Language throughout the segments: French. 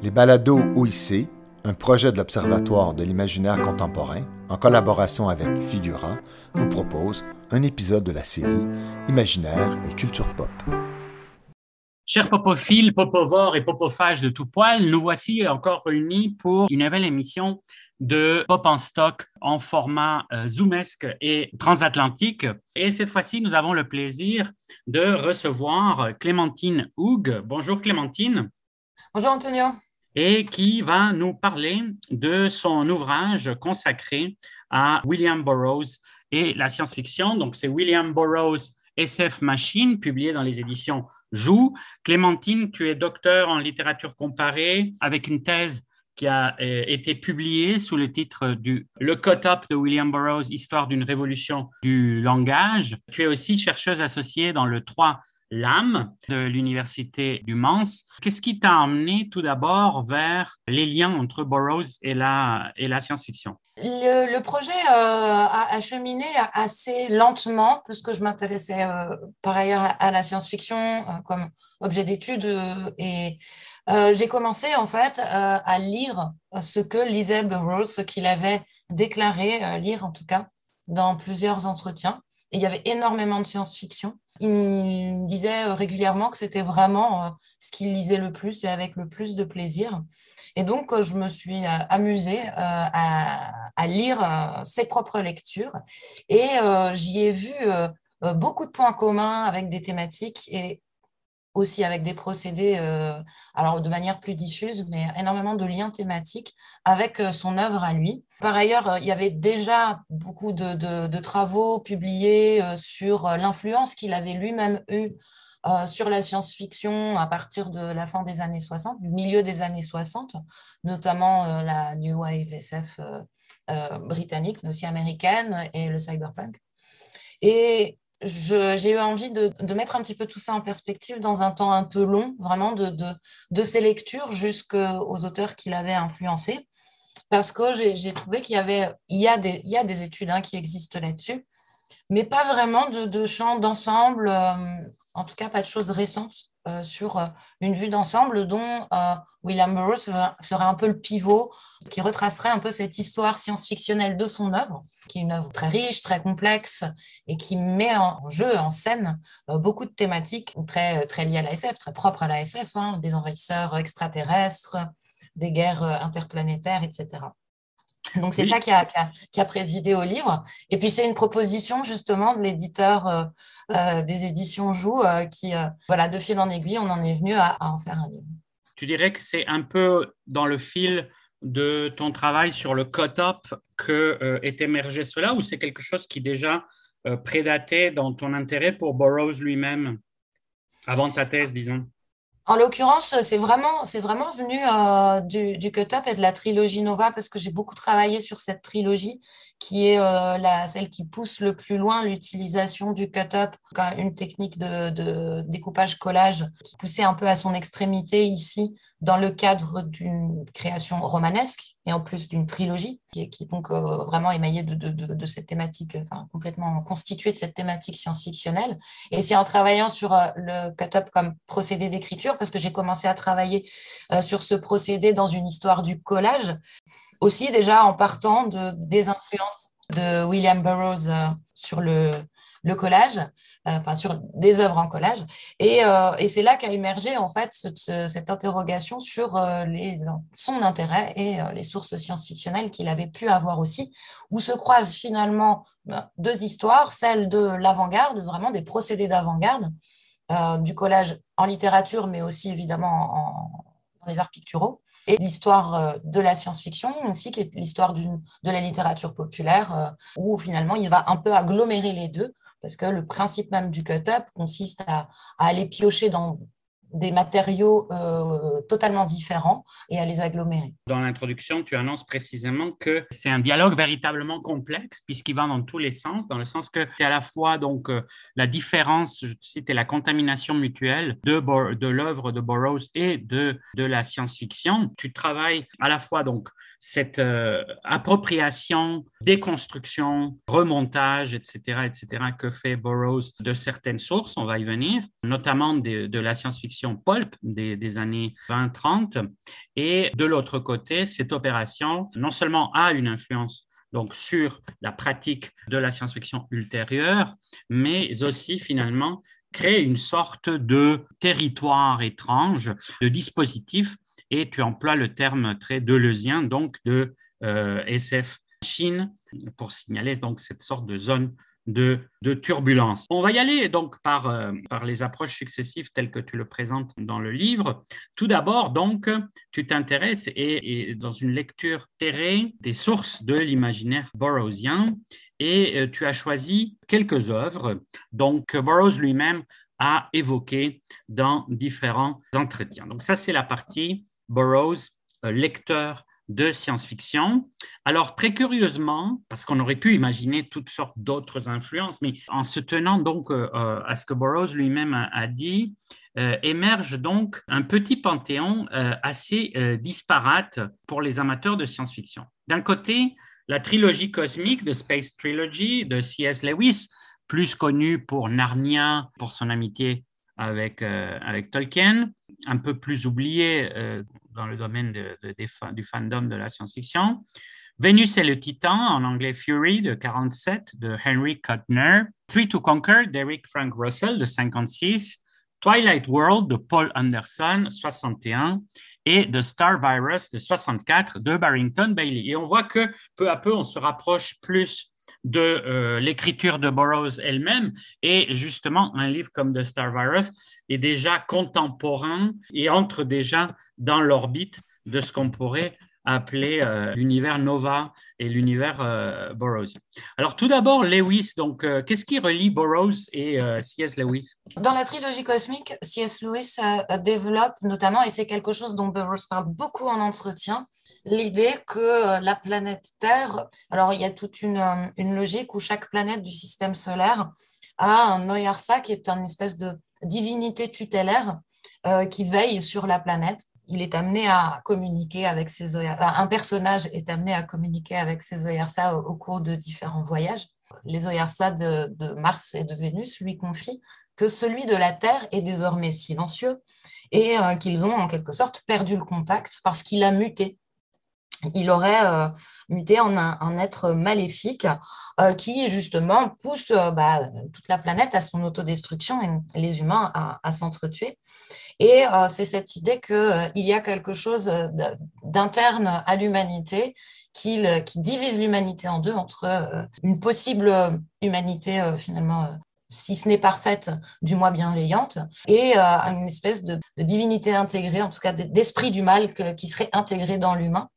Les balados OIC, un projet de l'Observatoire de l'imaginaire contemporain, en collaboration avec Figura, vous propose un épisode de la série Imaginaire et culture pop. Chers popophiles, popovores et popophages de tout poil, nous voici encore réunis pour une nouvelle émission de Pop en stock en format euh, zoomesque et transatlantique. Et cette fois-ci, nous avons le plaisir de recevoir Clémentine Houg. Bonjour Clémentine. Bonjour Antonio. Et qui va nous parler de son ouvrage consacré à William Burroughs et la science-fiction. Donc, c'est William Burroughs SF Machine, publié dans les éditions Joux. Clémentine, tu es docteur en littérature comparée avec une thèse qui a euh, été publié sous le titre du Le Cut-up de William Burroughs, Histoire d'une révolution du langage. Tu es aussi chercheuse associée dans le 3 l'âme de l'Université du Mans. Qu'est-ce qui t'a amené tout d'abord vers les liens entre Burroughs et la, science-fiction? Le, projet euh, a, cheminé assez lentement, puisque je m'intéressais euh, par ailleurs à, la science-fiction comme objet d'étude et euh, j'ai commencé en fait euh, à lire ce que lisait Burroughs, ce qu'il avait déclaré, euh, lire en tout cas, dans plusieurs entretiens. Et il y avait énormément de science-fiction. Il disait régulièrement que c'était vraiment ce qu'il lisait le plus et avec le plus de plaisir. Et donc, je me suis amusée à, à, lire ses propres lectures. Et j'y ai vu beaucoup de points communs avec des thématiques et aussi avec des procédés, euh, alors de manière plus diffuse, mais énormément de liens thématiques avec euh, son œuvre à lui. Par ailleurs, euh, il y avait déjà beaucoup de, travaux publiés sur l'influence qu'il avait lui-même eue sur la science-fiction à partir de la fin des années 60, du milieu des années 60, notamment la New Wave SF britannique, mais aussi américaine, et le cyberpunk. Et j'ai eu envie de, mettre un petit peu tout ça en perspective dans un temps un peu long, vraiment de, ses lectures jusqu'aux auteurs qui l'avaient influencé, parce que j'ai trouvé qu'il y avait, a des, études hein, qui existent là-dessus, mais pas vraiment de, de d'ensemble, euh, en tout cas pas de choses récentes. Euh, sur euh, une vue d'ensemble dont euh, William Burroughs serait un peu le pivot qui retracerait un peu cette histoire science-fictionnelle de son œuvre, qui est une œuvre très riche, très complexe et qui met en jeu, en scène, beaucoup de thématiques très, liées à la SF, très propres à la SF, hein, des envahisseurs extraterrestres, des guerres interplanétaires, etc. Donc, c'est ça qui a, qui, a, présidé au livre. Et puis, c'est une proposition justement de l'éditeur euh, euh, des éditions Joux euh, qui, voilà, de fil en aiguille, on en est venu à, en faire un livre. Tu dirais que c'est un peu dans le fil de ton travail sur le cut-up que est émergé cela ou c'est quelque chose qui déjà prédatait dans ton intérêt pour Burroughs lui-même avant ta thèse, disons? En l'occurrence, c'est vraiment, c'est vraiment venu euh, du, du cut-up et de la trilogie Nova parce que j'ai beaucoup travaillé sur cette trilogie qui est euh, la, celle qui pousse le plus loin l'utilisation du cut-up, une technique de, découpage-collage qui poussait un peu à son extrémité ici dans le cadre d'une création romanesque et en plus d'une trilogie qui est, donc euh, vraiment émaillée de, cette thématique, enfin complètement constituée de cette thématique science-fictionnelle. Et c'est en travaillant sur euh, le cut-up comme procédé d'écriture, parce que j'ai commencé à travailler sur ce procédé dans une histoire du collage, aussi déjà en partant de, des influences de William Burroughs sur le, le collage, euh, enfin sur des œuvres en collage. Et, euh, et c'est là qu'a émergé en fait cette interrogation sur euh, les, son intérêt et les sources science-fictionnelles qu'il avait pu avoir aussi, où se croisent finalement ben, deux histoires, celle de l'avant-garde, vraiment des procédés d'avant-garde, du collage en littérature, mais aussi évidemment en, les arts picturaux, et l'histoire de la science-fiction aussi, qui est l'histoire de la littérature populaire, où finalement il va un peu agglomérer les deux parce que le principe même du cut-up consiste à, aller piocher dans des matériaux euh, totalement différents et à les agglomérer. Dans l'introduction, tu annonces précisément que c'est un dialogue véritablement complexe puisqu'il va dans tous les sens, dans le sens que c'est à la fois donc euh, la différence, je cite, la contamination mutuelle de, de l'œuvre de Burroughs et de, de la science-fiction. Tu travailles à la fois donc cette euh, appropriation, déconstruction, remontage, etc., etc., que fait Burroughs de certaines sources, on va y venir, notamment de, la science-fiction pulp des, des années 20-30. Et de l'autre côté, cette opération non seulement a une influence donc sur la pratique de la science-fiction ultérieure, mais aussi finalement crée une sorte de territoire étrange, de dispositif et tu emploies le terme très deleuzien, donc de euh, SF Chine, pour signaler donc cette sorte de zone de, turbulence. On va y aller donc par, euh, par les approches successives telles que tu le présentes dans le livre. Tout d'abord, donc, tu t'intéresses et, dans une lecture serrée des sources de l'imaginaire burroughsien et euh, tu as choisi quelques œuvres donc Burroughs lui-même a évoquées dans différents entretiens. Donc ça, c'est la partie Burroughs, euh, lecteur de science-fiction. Alors, très curieusement, parce qu'on aurait pu imaginer toutes sortes d'autres influences, mais en se tenant donc euh, euh, à ce que Burroughs lui-même a, dit, émerge donc un petit panthéon assez disparate pour les amateurs de science-fiction. D'un côté, la trilogie cosmique de Space Trilogy de C.S. Lewis, plus connu pour Narnia, pour son amitié avec, avec Tolkien, un peu plus oublié dans le domaine du fandom de la science-fiction. Vénus et le Titan, en anglais Fury de 47 de Henry Kuttner, Three to Conquer d'Eric Frank Russell de 56, Twilight World de Paul Anderson 61 et The Star Virus de 64 de Barrington Bailey. Et on voit que peu à peu, on se rapproche plus de euh, l'écriture de Burroughs elle-même. Et justement, un livre comme The Star Virus est déjà contemporain et entre déjà dans l'orbite de ce qu'on pourrait appeler euh, l'univers Nova et l'univers euh, Burroughs. Alors tout d'abord, Lewis, donc qu'est-ce qui relie Burroughs et C.S. Lewis? Dans la trilogie cosmique, C.S. Lewis développe notamment, et c'est quelque chose dont Burroughs parle beaucoup en entretien, l'idée que euh, la planète Terre, alors il y a toute une, euh, une, logique où chaque planète du système solaire a un Oyarsa qui est une espèce de divinité tutélaire euh, qui veille sur la planète. Il est amené à communiquer avec ses un personnage est amené à communiquer avec ses Oyarsa au, cours de différents voyages. Les Oyarsa de Mars et de Vénus lui confient que celui de la Terre est désormais silencieux et qu'ils ont en quelque sorte perdu le contact parce qu'il a muté il aurait euh, muté en un, être maléfique euh, qui justement pousse euh, bah, toute la planète à son autodestruction et les humains à, s'entretuer. Et c'est cette idée qu'il y a quelque chose d'interne à l'humanité qui, divise l'humanité en deux entre une possible humanité finalement si ce n'est parfaite, du moins bienveillante, et euh, une espèce de, divinité intégrée, en tout cas d'esprit du mal qui serait intégré dans l'humain.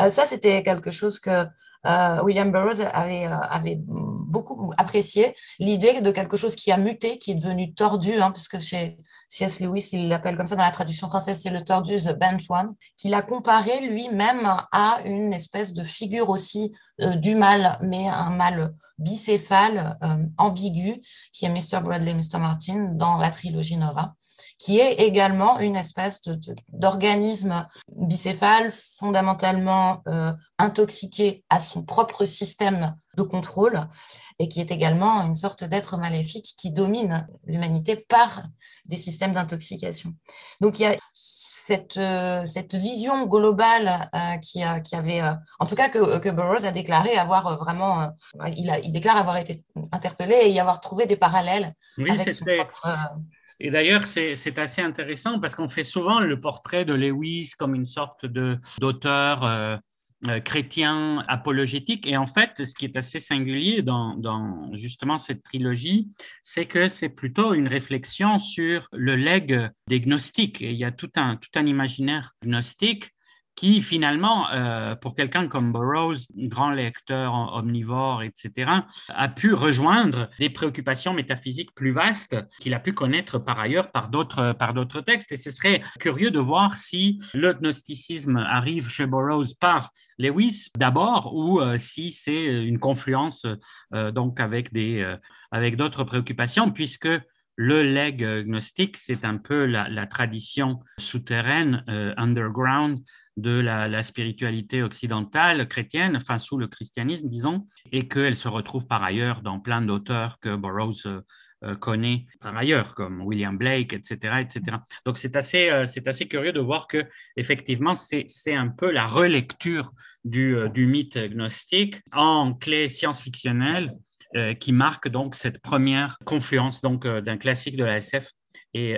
Euh, ça, c'était quelque chose que euh, William Burroughs avait, avait, beaucoup apprécié, l'idée de quelque chose qui a muté, qui est devenu tordu, hein, puisque chez C.S. Lewis, il l'appelle comme ça dans la traduction française, c'est le tordu, The Bent One, qu'il a comparé lui-même à une espèce de figure aussi du mal, mais un mal bicéphale, euh, ambigu, qui est Mr. Bradley, Mr. Martin dans la trilogie Nova, qui est également une espèce d'organisme bicéphale fondamentalement euh, intoxiqué à son propre système de contrôle et qui est également une sorte d'être maléfique qui domine l'humanité par des systèmes d'intoxication. Donc il y a cette, euh, cette vision globale euh, qui, qui, avait, euh, en tout cas que, que, Burroughs a déclaré avoir vraiment, il, a, il, déclare avoir été interpellé et y avoir trouvé des parallèles avec son propre... Et d'ailleurs, c'est assez intéressant parce qu'on fait souvent le portrait de Lewis comme une sorte d'auteur euh, chrétien apologétique. Et en fait, ce qui est assez singulier dans, justement cette trilogie, c'est que c'est plutôt une réflexion sur le legs des gnostiques. Il y a tout un, tout un imaginaire gnostique qui finalement, euh, pour quelqu'un comme Burroughs, grand lecteur omnivore, etc., a pu rejoindre des préoccupations métaphysiques plus vastes qu'il a pu connaître par ailleurs par d'autres, par d'autres textes. Et ce serait curieux de voir si le gnosticisme arrive chez Burroughs par Lewis d'abord ou euh, si c'est une confluence euh, donc avec, des, avec d'autres préoccupations, puisque le leg gnostique, c'est un peu la, tradition souterraine, underground, de la, spiritualité occidentale chrétienne, enfin sous le christianisme, disons, et qu'elle se retrouve par ailleurs dans plein d'auteurs que Burroughs euh, connaît par ailleurs, comme William Blake, etc. etc. Donc c'est assez, euh, assez curieux de voir que effectivement c'est, un peu la relecture du, euh, du mythe gnostique en clé science-fictionnelle qui marque donc cette première confluence donc d'un classique de la SF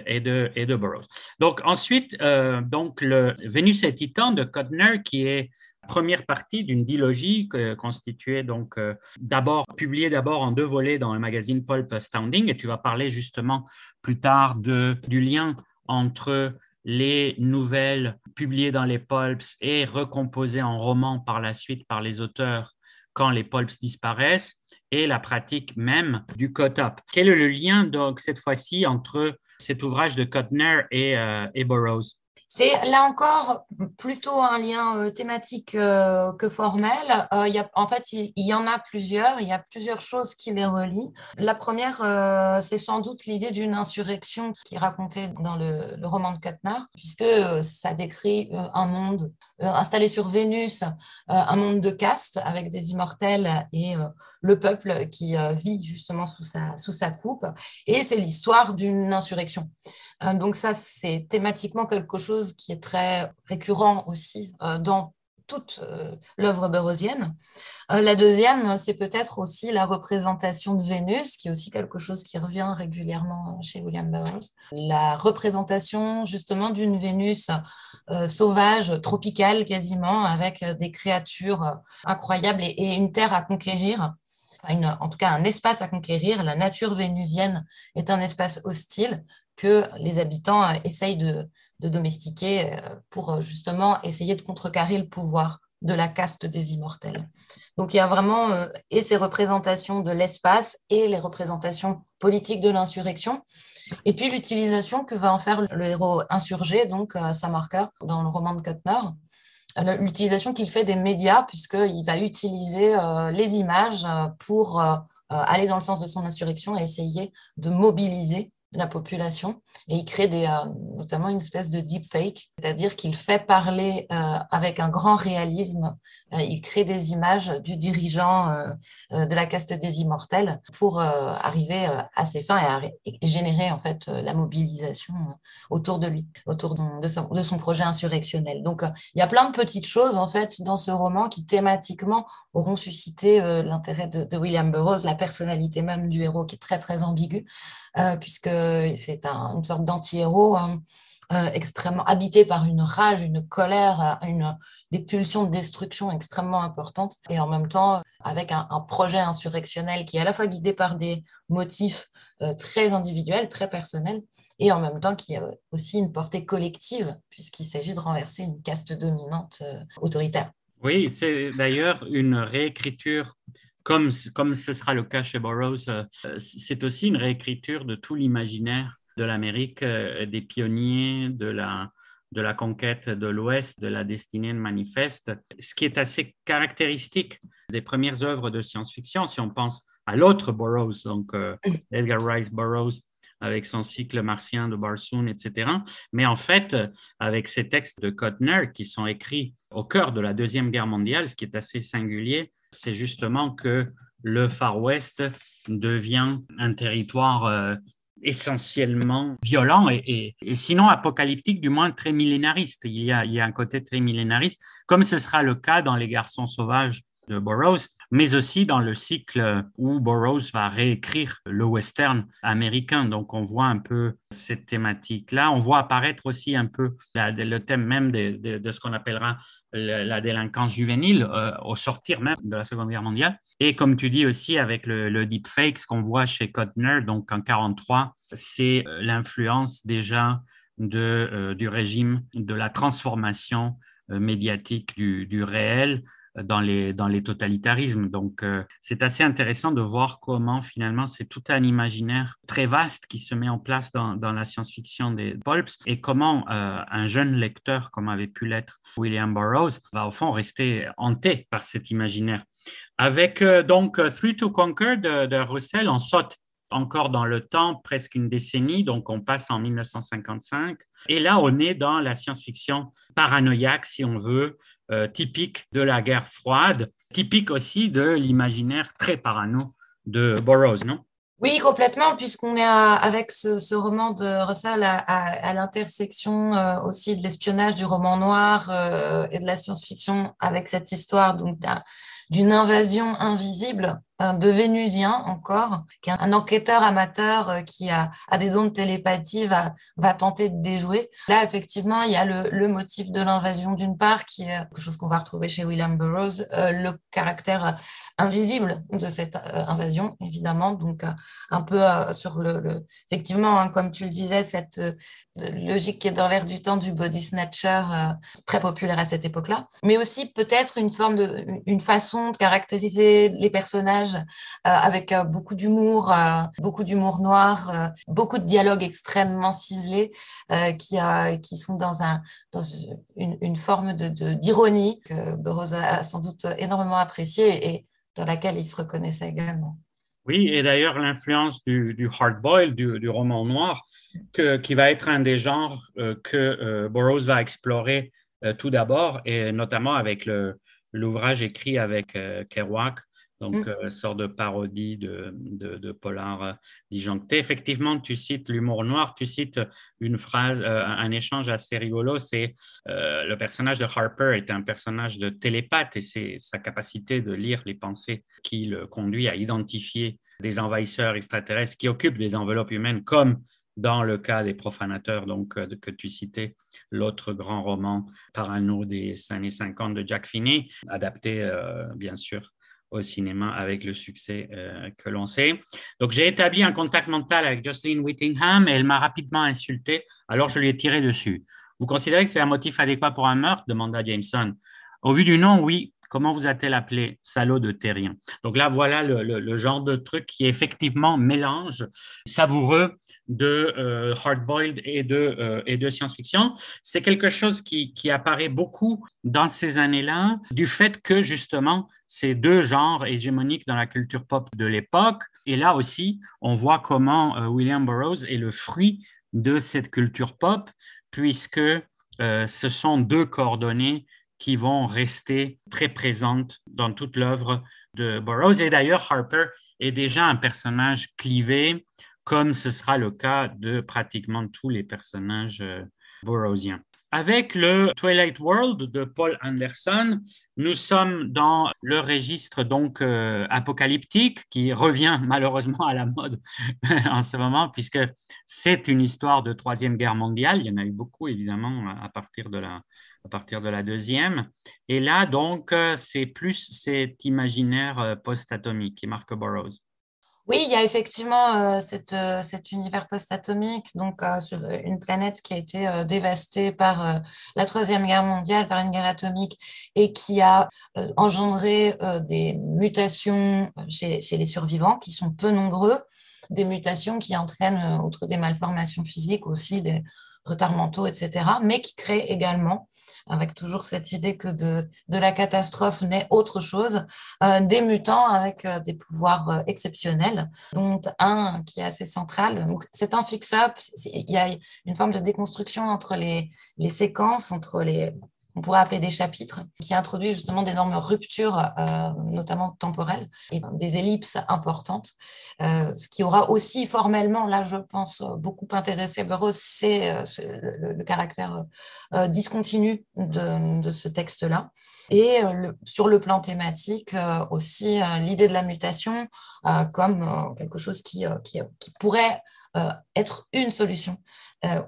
et, de, et Burroughs. Donc ensuite, donc le Vénus et Titan de Kotner, qui est première partie d'une dilogie constituée donc euh, d'abord publiée d'abord en deux volets dans le magazine Pulp Astounding et tu vas parler justement plus tard du lien entre les nouvelles publiées dans les pulps et recomposées en romans par la suite par les auteurs quand les pulps disparaissent et la pratique même du cut-up. Quel est le lien donc cette fois-ci entre cet ouvrage de Kotner et, euh, et Burroughs c'est là encore plutôt un lien euh, thématique euh, que formel. Euh, y en fait, il, y en a plusieurs. Il y a plusieurs choses qui les relient. La première, c'est sans doute l'idée d'une insurrection qui est racontée dans le, roman de Kuttner, puisque ça décrit un monde installé sur Vénus, un monde de caste avec des immortels et le peuple qui vit justement sous sa, sous sa coupe. Et c'est l'histoire d'une insurrection. Donc ça, c'est thématiquement quelque chose qui est très récurrent aussi euh, dans toute euh, l'œuvre burroughsienne. Euh, la deuxième, c'est peut-être aussi la représentation de Vénus, qui est aussi quelque chose qui revient régulièrement chez William Burroughs. La représentation justement d'une Vénus sauvage, tropicale quasiment, avec des créatures incroyables et, une terre à conquérir. en tout cas, un espace à conquérir. La nature vénusienne est un espace hostile que les habitants essayent de, domestiquer euh, pour euh, justement essayer de contrecarrer le pouvoir de la caste des immortels. Donc il y a vraiment euh, et ces représentations de l'espace et les représentations politiques de l'insurrection, et puis l'utilisation que va en faire le héros insurgé, donc Harker, dans le roman de Kuttner, l'utilisation qu'il fait des médias, puisqu'il va utiliser les images pour aller dans le sens de son insurrection et essayer de mobiliser la population et il crée des, euh, notamment une espèce de deepfake, c'est-à-dire qu'il fait parler euh, avec un grand réalisme, euh, il crée des images du dirigeant de la caste des immortels pour arriver à ses fins et, générer en fait la mobilisation autour de lui, autour de, son, projet insurrectionnel. Donc il y a plein de petites choses en fait dans ce roman qui thématiquement auront suscité l'intérêt de, de William Burroughs, la personnalité même du héros qui est très très ambiguë. Euh, puisque c'est une sorte d'anti-héros hein, euh, extrêmement habité par une rage, une colère, une, des pulsions de destruction extrêmement importantes, et en même temps avec un, projet insurrectionnel qui est à la fois guidé par des motifs euh, très individuels, très personnels, et en même temps qui a aussi une portée collective, puisqu'il s'agit de renverser une caste dominante autoritaire. Oui, c'est d'ailleurs une réécriture comme, comme ce sera le cas chez Burroughs, euh, c'est aussi une réécriture de tout l'imaginaire de l'Amérique, euh, des pionniers, de la, de la conquête de l'Ouest, de la destinée de manifeste, ce qui est assez caractéristique des premières œuvres de science-fiction, si on pense à l'autre Burroughs, donc euh, Edgar Rice Burroughs, avec son cycle martien de Barsoon, etc. Mais en fait, avec ces textes de Kotner qui sont écrits au cœur de la Deuxième Guerre mondiale, ce qui est assez singulier, c'est justement que le Far West devient un territoire euh, essentiellement violent et, sinon apocalyptique, du moins très millénariste. Il y, a, un côté très millénariste, comme ce sera le cas dans Les Garçons sauvages de Burroughs, mais aussi dans le cycle où Burroughs va réécrire le western américain. Donc on voit un peu cette thématique-là. On voit apparaître aussi un peu le thème même de, ce qu'on appellera la délinquance juvénile euh, au sortir même de la Seconde Guerre mondiale. Et comme tu dis aussi avec le, le deepfake, ce qu'on voit chez Kotner, donc en 1943, c'est euh, l'influence déjà de, euh, du régime de la transformation médiatique du, du réel dans les, dans les totalitarismes. Donc, euh, c'est assez intéressant de voir comment finalement c'est tout un imaginaire très vaste qui se met en place dans, dans la science-fiction des pulps et comment euh, un jeune lecteur, comme avait pu l'être William Burroughs, va au fond rester hanté par cet imaginaire. Avec euh, donc Three to Conquer de Russell, on saute encore dans le temps, presque une décennie, donc on passe en 1955. Et là, on est dans la science-fiction paranoïaque, si on veut, euh, typique de la guerre froide, typique aussi de l'imaginaire très parano de Burroughs, non? Oui, complètement, puisqu'on est avec ce, roman de Russell à, l'intersection euh, aussi de l'espionnage, du roman noir euh, et de la science-fiction avec cette histoire d'une invasion invisible de Vénusien encore, qui est un enquêteur amateur euh, qui a, des dons de télépathie, va, tenter de déjouer. Là, effectivement, il y a le, motif de l'invasion d'une part, qui est quelque chose qu'on va retrouver chez William Burroughs, euh, le caractère invisible de cette euh, invasion, évidemment. Donc, un peu sur le, effectivement, hein, comme tu le disais, cette logique qui est dans l'air du temps du body snatcher, très populaire à cette époque-là, mais aussi peut-être une forme de, une façon de caractériser les personnages euh, avec euh, beaucoup d'humour, euh, beaucoup d'humour noir, beaucoup de dialogues extrêmement ciselés qui, sont dans, un, dans une, forme d'ironie que Burroughs a sans doute énormément appréciée et dans laquelle il se reconnaissait également. Oui, et d'ailleurs l'influence du, du hard-boiled, du, roman noir, qui va être un des genres que Burroughs va explorer tout d'abord, et notamment avec l'ouvrage écrit avec Kerouac donc mmh. euh, sorte de parodie de, de, polar euh, disjoncté. Effectivement, tu cites l'humour noir, tu cites une phrase, euh, un échange assez rigolo, c'est le personnage de Harper est un personnage de télépathe et c'est sa capacité de lire les pensées qui le conduit à identifier des envahisseurs extraterrestres qui occupent des enveloppes humaines comme dans le cas des profanateurs donc, que tu citais, l'autre grand roman parano des années 50 de Jack Finney, adapté bien sûr au cinéma avec le succès euh, que l'on sait. Donc, j'ai établi un contact mental avec Jocelyn Whittingham et elle m'a rapidement insulté, alors je lui ai tiré dessus. Vous considérez que c'est un motif adéquat pour un meurtre? demanda Jameson. Au vu du nom, oui. Comment vous a-t-elle appelé Salaud de terrien? Donc là, voilà le, genre de truc qui effectivement mélange savoureux de euh, hard-boiled et de, euh, et de science-fiction. C'est quelque chose qui, qui, apparaît beaucoup dans ces années-là, du fait que justement, ces deux genres hégémoniques dans la culture pop de l'époque. Et là aussi, on voit comment euh, William Burroughs est le fruit de cette culture pop, puisque ce sont deux coordonnées qui vont rester très présentes dans toute l'œuvre de Burroughs. Et d'ailleurs, Harper est déjà un personnage clivé, comme ce sera le cas de pratiquement tous les personnages euh, burroughsiens. Avec le Twilight World de Paul Anderson, nous sommes dans le registre donc euh, apocalyptique qui revient malheureusement à la mode en ce moment puisque c'est une histoire de troisième guerre mondiale. Il y en a eu beaucoup évidemment à partir de la partir de la deuxième. Et là, donc, euh, c'est plus cet imaginaire euh, post-atomique qui marque Burroughs. Oui, il y a effectivement euh, cet univers post-atomique, donc sur une planète qui a été dévastée par la Troisième Guerre mondiale, par une guerre atomique, et qui a engendré des mutations chez, chez, les survivants, qui sont peu nombreux, des mutations qui entraînent, outre des malformations physiques, aussi des, retards mentaux, etc., mais qui crée également, avec toujours cette idée que de, de la catastrophe naît autre chose, euh, des mutants avec euh, des pouvoirs euh, exceptionnels, dont un qui est assez central. Donc, c'est un fix-up, il y a une forme de déconstruction entre les, les séquences, entre les, on pourrait appeler des chapitres, qui introduisent justement d'énormes ruptures, euh, notamment temporelles, et des ellipses importantes. Euh, ce qui aura aussi formellement, là je pense, beaucoup intéressé Burroughs, c'est euh, le, caractère discontinu de, ce texte-là. Et sur le plan thématique, aussi l'idée de la mutation comme quelque chose qui, pourrait être une solution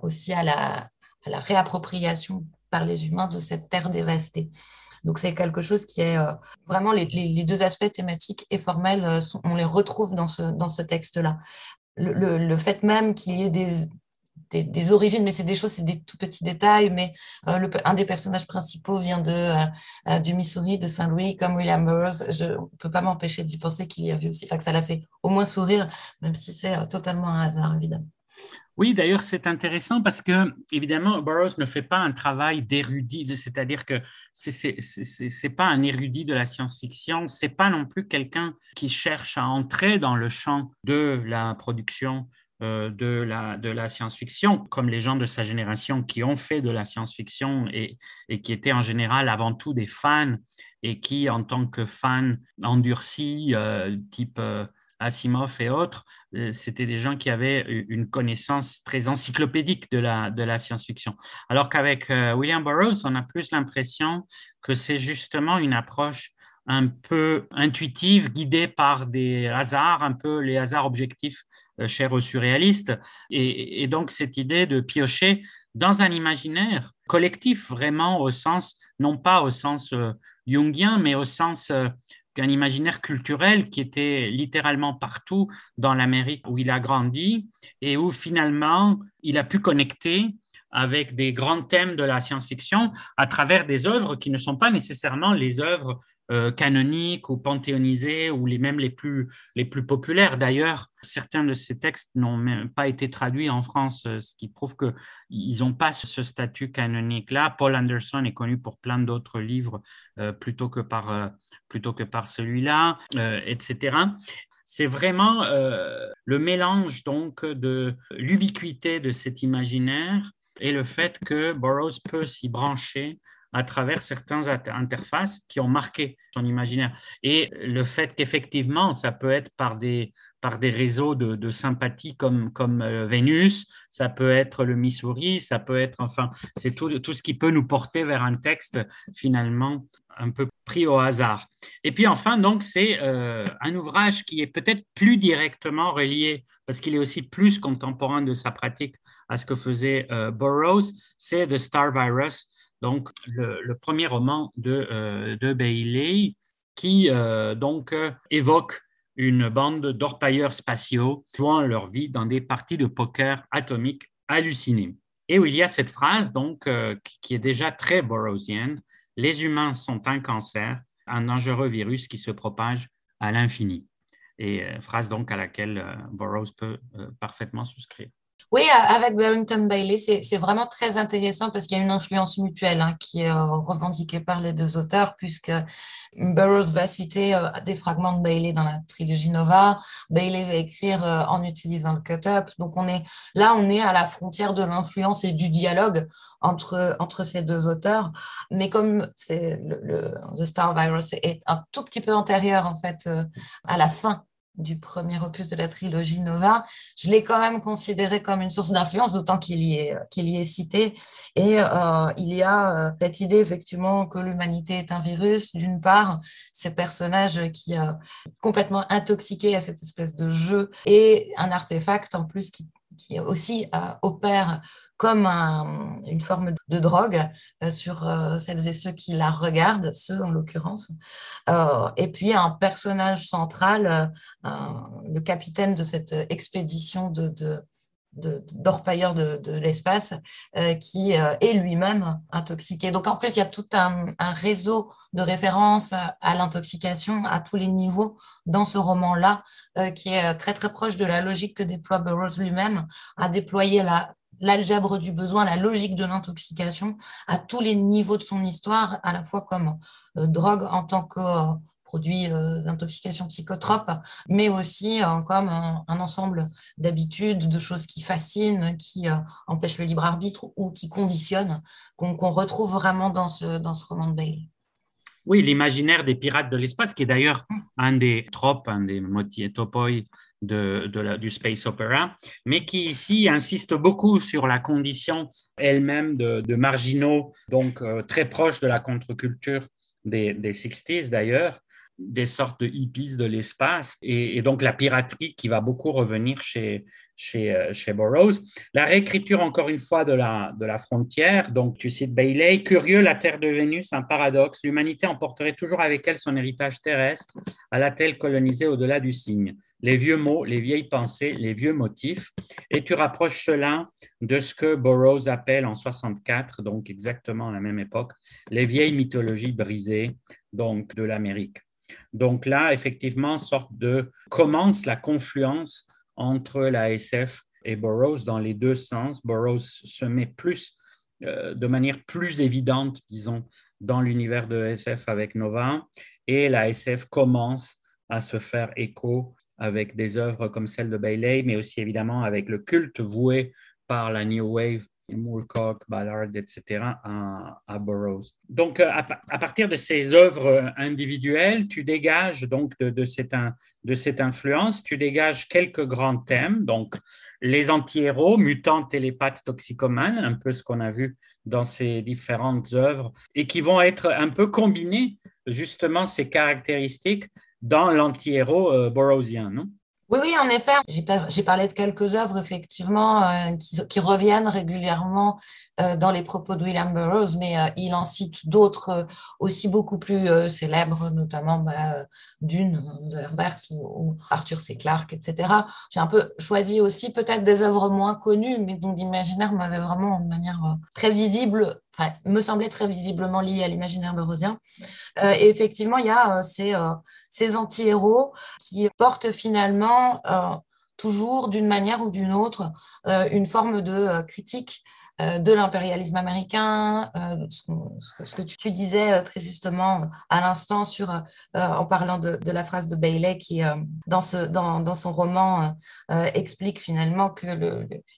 aussi à la réappropriation par les humains de cette terre dévastée. Donc c'est quelque chose qui est euh, vraiment les, deux aspects thématiques et formels, euh, on les retrouve dans ce, dans ce texte-là. Le, fait même qu'il y ait des, des, origines, mais c'est des choses, c'est des tout petits détails, mais euh, un des personnages principaux vient de, du Missouri, de Saint-Louis, comme William Burroughs. Je ne peux pas m'empêcher d'y penser qu'il y a vu aussi, enfin, que ça l'a fait au moins sourire, même si c'est totalement un hasard, évidemment. Oui, d'ailleurs, c'est intéressant parce que, évidemment, Burroughs ne fait pas un travail d'érudit, c'est-à-dire que ce n'est pas un érudit de la science-fiction, ce n'est pas non plus quelqu'un qui cherche à entrer dans le champ de la production euh, de la, science-fiction, comme les gens de sa génération qui ont fait de la science-fiction et, et, qui étaient en général avant tout des fans et qui, en tant que fans endurcis, euh, type... Euh, Asimov et autres, euh, c'était des gens qui avaient une connaissance très encyclopédique de la, de la science-fiction. Alors qu'avec euh, William Burroughs, on a plus l'impression que c'est justement une approche un peu intuitive, guidée par des hasards, un peu les hasards objectifs euh, chers aux surréalistes. Et, et, donc cette idée de piocher dans un imaginaire collectif, vraiment au sens, non pas au sens jungien, mais au sens un imaginaire culturel qui était littéralement partout dans l'Amérique où il a grandi et où finalement il a pu connecter avec des grands thèmes de la science-fiction à travers des œuvres qui ne sont pas nécessairement les œuvres euh, canoniques ou panthéonisées ou les mêmes les plus, les plus populaires. D'ailleurs, certains de ces textes n'ont même pas été traduits en France, euh, ce qui prouve qu'ils n'ont pas ce statut canonique-là. Paul Anderson est connu pour plein d'autres livres euh, plutôt que par, plutôt que par celui-là, etc c'est vraiment le mélange donc de l'ubiquité de cet imaginaire et le fait que Burroughs peut s'y brancher à travers certaines interfaces qui ont marqué son imaginaire. Et le fait qu'effectivement, ça peut être par des, par des réseaux de, sympathie comme, comme euh, Vénus, ça peut être le Missouri, ça peut être, enfin, c'est tout, tout ce qui peut nous porter vers un texte finalement un peu pris au hasard. Et puis enfin, donc, c'est euh, un ouvrage qui est peut-être plus directement relié, parce qu'il est aussi plus contemporain de sa pratique à ce que faisait euh, Burroughs, c'est The Star Virus, donc le, premier roman de, euh, Bailey, qui euh, donc évoque une bande d'orpailleurs spatiaux jouant leur vie dans des parties de poker atomiques hallucinées. Et où il y a cette phrase donc qui est déjà très Burroughsienne les humains sont un cancer, un dangereux virus qui se propage à l'infini. Et phrase donc à laquelle Burroughs peut parfaitement souscrire. Oui, avec Barrington Bailey, c'est vraiment très intéressant parce qu'il y a une influence mutuelle hein, qui est euh, revendiquée par les deux auteurs, puisque Burroughs va citer euh, des fragments de Bailey dans la trilogie Nova, Bailey va écrire euh, en utilisant le cut-up. Donc on est là, on est à la frontière de l'influence et du dialogue entre, entre ces deux auteurs. Mais comme le, The Star Virus est un tout petit peu antérieur en fait à la fin du premier opus de la trilogie Nova, je l'ai quand même considéré comme une source d'influence, d'autant qu'il y, est, est cité. Et euh, il y a euh, cette idée, effectivement, que l'humanité est un virus, d'une part, ces personnages qui euh, complètement intoxiqués à cette espèce de jeu, et un artefact en plus qui, qui aussi opère comme une forme de drogue euh, sur euh, celles et ceux qui la regardent, ceux en l'occurrence. Euh, et puis un personnage central, le capitaine de cette expédition de, d'orpailleurs de, l'espace qui est lui-même intoxiqué. Donc en plus, il y a tout un, un réseau de références à l'intoxication à tous les niveaux dans ce roman-là, qui est très très proche de la logique que déploie Burroughs lui-même, à déployer la l'algèbre du besoin, la logique de l'intoxication à tous les niveaux de son histoire, à la fois comme euh, drogue en tant que euh, produit euh, d'intoxication psychotrope, mais aussi comme un, ensemble d'habitudes, de choses qui fascinent, qui empêchent le libre arbitre ou qui conditionnent, qu'on retrouve vraiment dans ce, dans ce roman de Bale. Oui, l'imaginaire des pirates de l'espace, qui est d'ailleurs mmh. un des tropes, un des motifs topoi de, du space opera, mais qui ici insiste beaucoup sur la condition elle-même de, marginaux, donc euh, très proche de la contre-culture des, des 60s d'ailleurs, des sortes de hippies de l'espace, et, donc la piraterie qui va beaucoup revenir chez, chez, euh, chez Burroughs. La réécriture, encore une fois, de la, de la frontière, donc tu cites Bailey, curieux, la Terre de Vénus, un paradoxe, l'humanité emporterait toujours avec elle son héritage terrestre, à la telle colonisée au-delà du signe. Les vieux mots, les vieilles pensées, les vieux motifs, et tu rapproches cela de ce que Burroughs appelle en 64, donc exactement à la même époque, les vieilles mythologies brisées donc de l'Amérique. Donc là, effectivement, sorte de commence la confluence entre la SF et Burroughs dans les deux sens. Burroughs se met plus, de manière plus évidente, disons, dans l'univers de SF avec Nova, et la SF commence à se faire écho avec des œuvres comme celle de Bailey, mais aussi évidemment avec le culte voué par la New Wave, Moorcock, Ballard, etc., à, Burroughs. Donc, euh, à, partir de ces œuvres individuelles, tu dégages donc de, cette, influence, tu dégages quelques grands thèmes, donc les anti-héros, mutants, télépathes, toxicomanes, un peu ce qu'on a vu dans ces différentes œuvres, et qui vont être un peu combinés, justement, ces caractéristiques dans l'anti-héros euh, non? Oui, oui, en effet. J'ai parlé de quelques œuvres, effectivement, euh, qui, reviennent régulièrement euh, dans les propos de William Burroughs, mais euh, il en cite d'autres aussi beaucoup plus célèbres, notamment bah, Dune de Herbert ou, Arthur C. Clarke, etc. J'ai un peu choisi aussi peut-être des œuvres moins connues, mais dont l'imaginaire m'avait vraiment, de manière très visible, enfin, me semblait très visiblement lié à l'imaginaire burroughsien. et effectivement, il y a ces ces anti-héros qui portent finalement euh, toujours d'une manière ou d'une autre euh, une forme de euh, critique de l'impérialisme américain, euh, ce que tu disais euh, très justement à l'instant sur en parlant de, la phrase de Bailey qui dans, son roman explique finalement que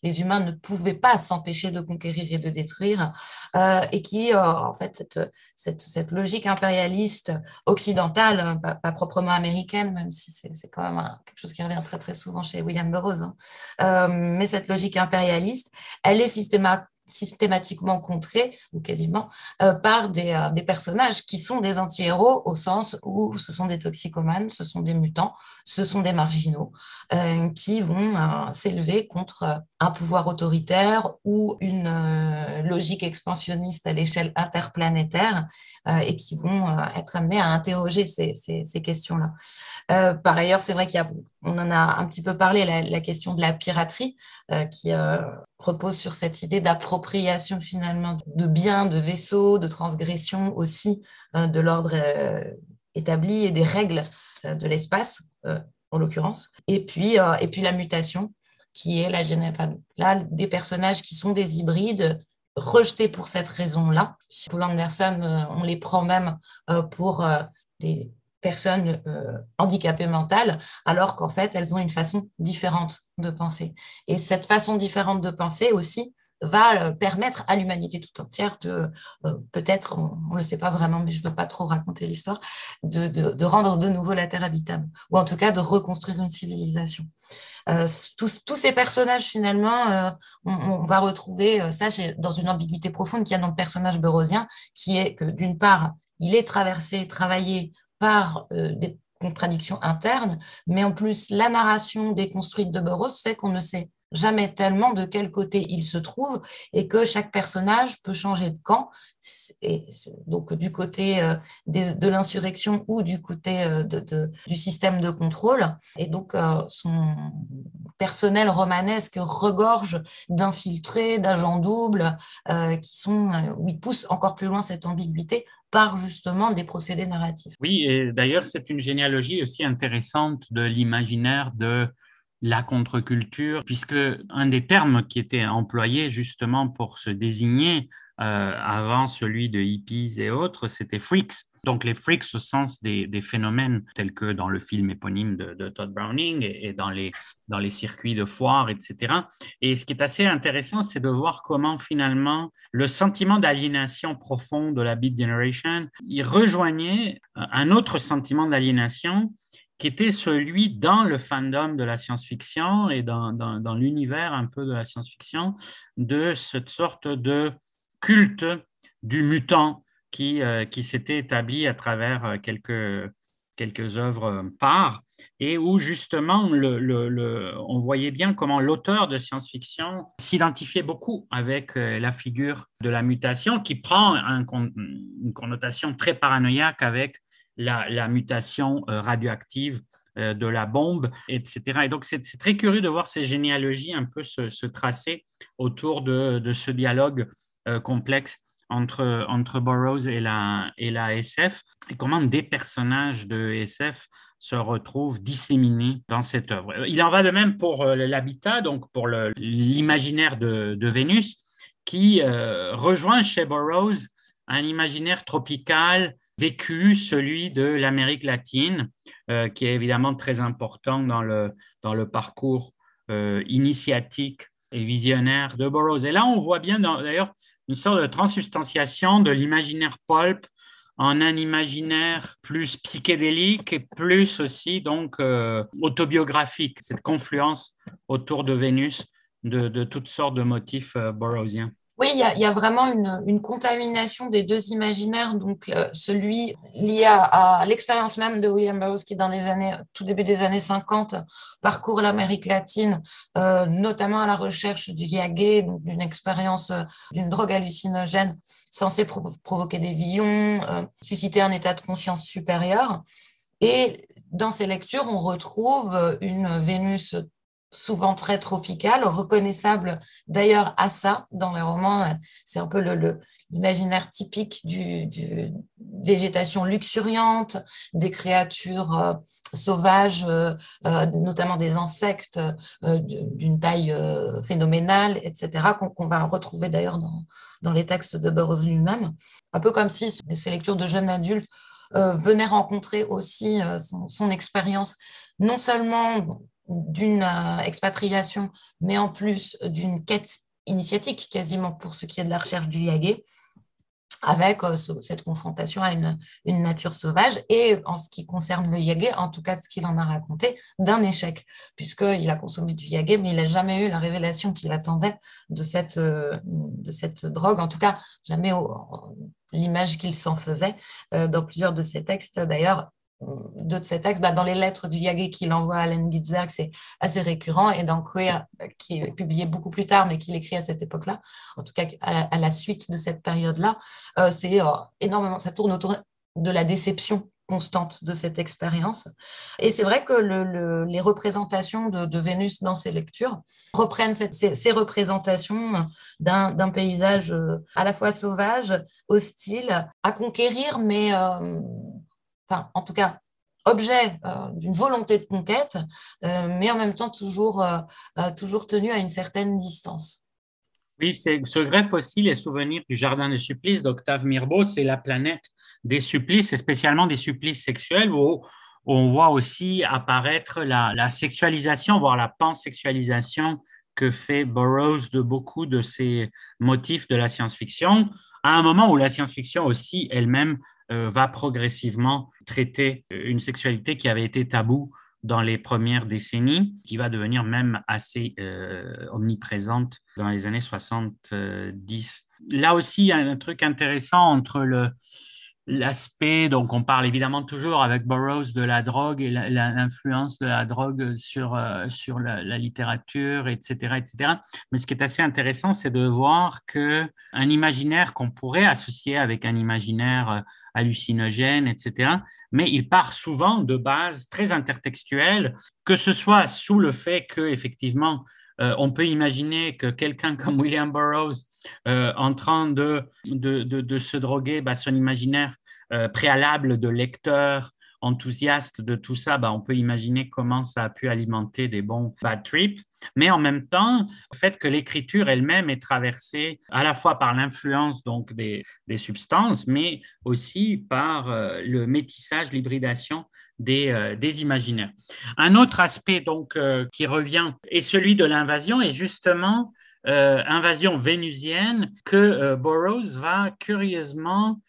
les humains ne pouvaient pas s'empêcher de conquérir et de détruire et qui en fait cette, logique impérialiste occidentale, pas, proprement américaine, même si c'est quand même quelque chose qui revient très très souvent chez William Burroughs, hein, mais cette logique impérialiste, elle est systématique systématiquement contrés, ou quasiment, euh, par des, euh, des, personnages qui sont des anti-héros au sens où ce sont des toxicomanes, ce sont des mutants, ce sont des marginaux euh, qui vont s'élever contre un pouvoir autoritaire ou une logique expansionniste à l'échelle interplanétaire et qui vont être amenés à interroger ces, questions-là. par ailleurs, c'est vrai qu'il y a, on en a un petit peu parlé, la, question de la piraterie qui repose sur cette idée d'appropriation finalement de biens, de vaisseaux, de transgression aussi euh, de l'ordre euh, établi et des règles euh, de l'espace, en l'occurrence. Et puis, et puis la mutation, qui est la là, des personnages qui sont des hybrides rejetés pour cette raison-là. Pour Anderson, on les prend même pour des personnes handicapées mentales, alors qu'en fait, elles ont une façon différente de penser. Et cette façon différente de penser aussi va euh, permettre à l'humanité tout entière de, euh, peut-être, on ne le sait pas vraiment, mais je ne veux pas trop raconter l'histoire, de, rendre de nouveau la Terre habitable, ou en tout cas de reconstruire une civilisation. tous, tous, ces personnages, finalement, on, va retrouver ça dans une ambiguïté profonde qu'il y a dans le personnage beurosien, qui est que d'une part, il est traversé, travaillé par euh, des contradictions internes, mais en plus, la narration déconstruite de Burroughs fait qu'on ne sait jamais tellement de quel côté il se trouve et que chaque personnage peut changer de camp, donc du côté euh, de l'insurrection ou du côté euh, du système de contrôle. Et donc son personnel romanesque regorge d'infiltrés, d'agents doubles, qui sont, où il pousse encore plus loin cette ambiguïté par justement des procédés narratifs. Oui, et d'ailleurs, c'est une généalogie aussi intéressante de l'imaginaire de la contre-culture, puisque un des termes qui était employé justement pour se désigner euh, avant celui de hippies et autres, c'était freaks. Donc les freaks au sens des, phénomènes tels que dans le film éponyme de, Todd Browning et, dans, les, circuits de foire, etc. Et ce qui est assez intéressant, c'est de voir comment finalement le sentiment d'aliénation profond de la Beat Generation, il rejoignait un autre sentiment d'aliénation qui était celui dans le fandom de la science-fiction et dans, l'univers un peu de la science-fiction, de cette sorte de culte du mutant qui, euh, s'était établi à travers euh, quelques, œuvres phares et où justement on voyait bien comment l'auteur de science-fiction s'identifiait beaucoup avec euh, la figure de la mutation qui prend une connotation très paranoïaque avec la, mutation radioactive de la bombe, etc. Et donc, c'est très curieux de voir ces généalogies un peu se, tracer autour de, ce dialogue euh, complexe entre, entre Burroughs et la, et la SF, et comment des personnages de SF se retrouvent disséminés dans cette œuvre. Il en va de même pour euh, l'habitat, donc pour l'imaginaire de, Vénus, qui euh, rejoint chez Burroughs un imaginaire tropical vécu, celui de l'Amérique latine, euh, qui est évidemment très important dans le, parcours initiatique et visionnaire de Burroughs. Et là, on voit bien d'ailleurs une sorte de transubstantiation de l'imaginaire pulp en un imaginaire plus psychédélique et plus aussi donc euh, autobiographique, cette confluence autour de Vénus de, toutes sortes de motifs euh, burroughsiens. Oui, il y, a, vraiment une, contamination des deux imaginaires, donc euh, celui lié à, l'expérience même de William Burroughs qui, dans les années, tout début des années 50, parcourt l'Amérique latine, euh, notamment à la recherche du yagé, d'une expérience euh, d'une drogue hallucinogène censée provoquer des visions, susciter un état de conscience supérieur. Et dans ces lectures, on retrouve une Vénus souvent très tropical, reconnaissable d'ailleurs à ça dans les romans. Euh, c'est un peu l'imaginaire typique du, végétation luxuriante, des créatures euh, sauvages, euh, notamment des insectes d'une taille phénoménale, etc., qu'on va retrouver d'ailleurs dans, les textes de Burroughs lui-même. Un peu comme si ces lectures de jeunes adultes venaient rencontrer aussi son expérience non seulement d'une euh, expatriation, mais en plus d'une quête initiatique quasiment pour ce qui est de la recherche du yagé, avec euh, cette confrontation à une, nature sauvage et en ce qui concerne le yagé, en tout cas ce qu'il en a raconté, d'un échec, puisqu'il a consommé du yagé, mais il n'a jamais eu la révélation qu'il attendait de cette, euh, de cette drogue, en tout cas jamais l'image qu'il s'en faisait. Dans plusieurs de ses textes, d'ailleurs, de ces textes, bah, dans les lettres du Yagé qu'il envoie à Allen Ginsberg, c'est assez récurrent. Et dans Queer, qui est publié beaucoup plus tard, mais qu'il écrit à cette époque-là, en tout cas à la, suite de cette période-là, euh, c'est euh, énormément, ça tourne autour de la déception constante de cette expérience. Et c'est vrai que les représentations de, Vénus dans ces lectures reprennent ces, représentations d'un paysage euh, à la fois sauvage, hostile, à conquérir, mais en tout cas, objet euh, d'une volonté de conquête, euh, mais en même temps toujours, euh, toujours tenu à une certaine distance. Oui, ce greffe aussi les souvenirs du jardin des supplices d'Octave Mirbeau, c'est la planète des supplices, et spécialement des supplices sexuels, où, on voit aussi apparaître la, la, sexualisation, voire la pansexualisation que fait Burroughs de beaucoup de ces motifs de la science-fiction, à un moment où la science-fiction aussi elle-même va progressivement traiter une sexualité qui avait été taboue dans les premières décennies, qui va devenir même assez euh, omniprésente dans les années 70. Là aussi, il y a un truc intéressant entre le, l'aspect, donc on parle évidemment toujours avec Burroughs de la drogue et l'influence de la drogue sur, euh, sur la, littérature, etc., etc. Mais ce qui est assez intéressant, c'est de voir que un imaginaire qu'on pourrait associer avec un imaginaire euh, hallucinogène, etc., mais il part souvent de bases très intertextuelles, que ce soit sous le fait que effectivement euh, on peut imaginer que quelqu'un comme William Burroughs, euh, en train de, de, se droguer, bah, son imaginaire euh, préalable de lecteur, enthousiaste de tout ça, bah, on peut imaginer comment ça a pu alimenter des bons bad trips. Mais en même temps, le fait que l'écriture elle-même est traversée à la fois par l'influence donc des, substances, mais aussi par le métissage, l'hybridation euh, des, imaginaires. Un autre aspect donc euh, qui revient est celui de l'invasion et justement euh, invasion vénusienne que Burroughs va curieusement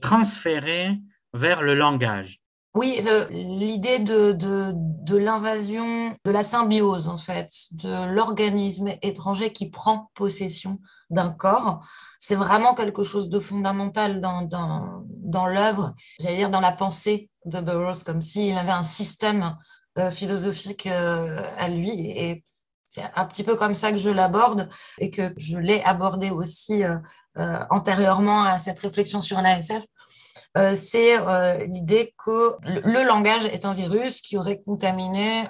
transférer vers le langage. Oui, l'idée de, l'invasion, de la symbiose en fait, de l'organisme étranger qui prend possession d'un corps, c'est vraiment quelque chose de fondamental dans, l'œuvre, j'allais dire dans la pensée de Burroughs, comme s'il avait un système euh, philosophique euh, à lui. Et c'est un petit peu comme ça que je l'aborde et que je l'ai abordé aussi euh, antérieurement à cette réflexion sur l'ASF. C'est l'idée que le, langage est un virus qui aurait contaminé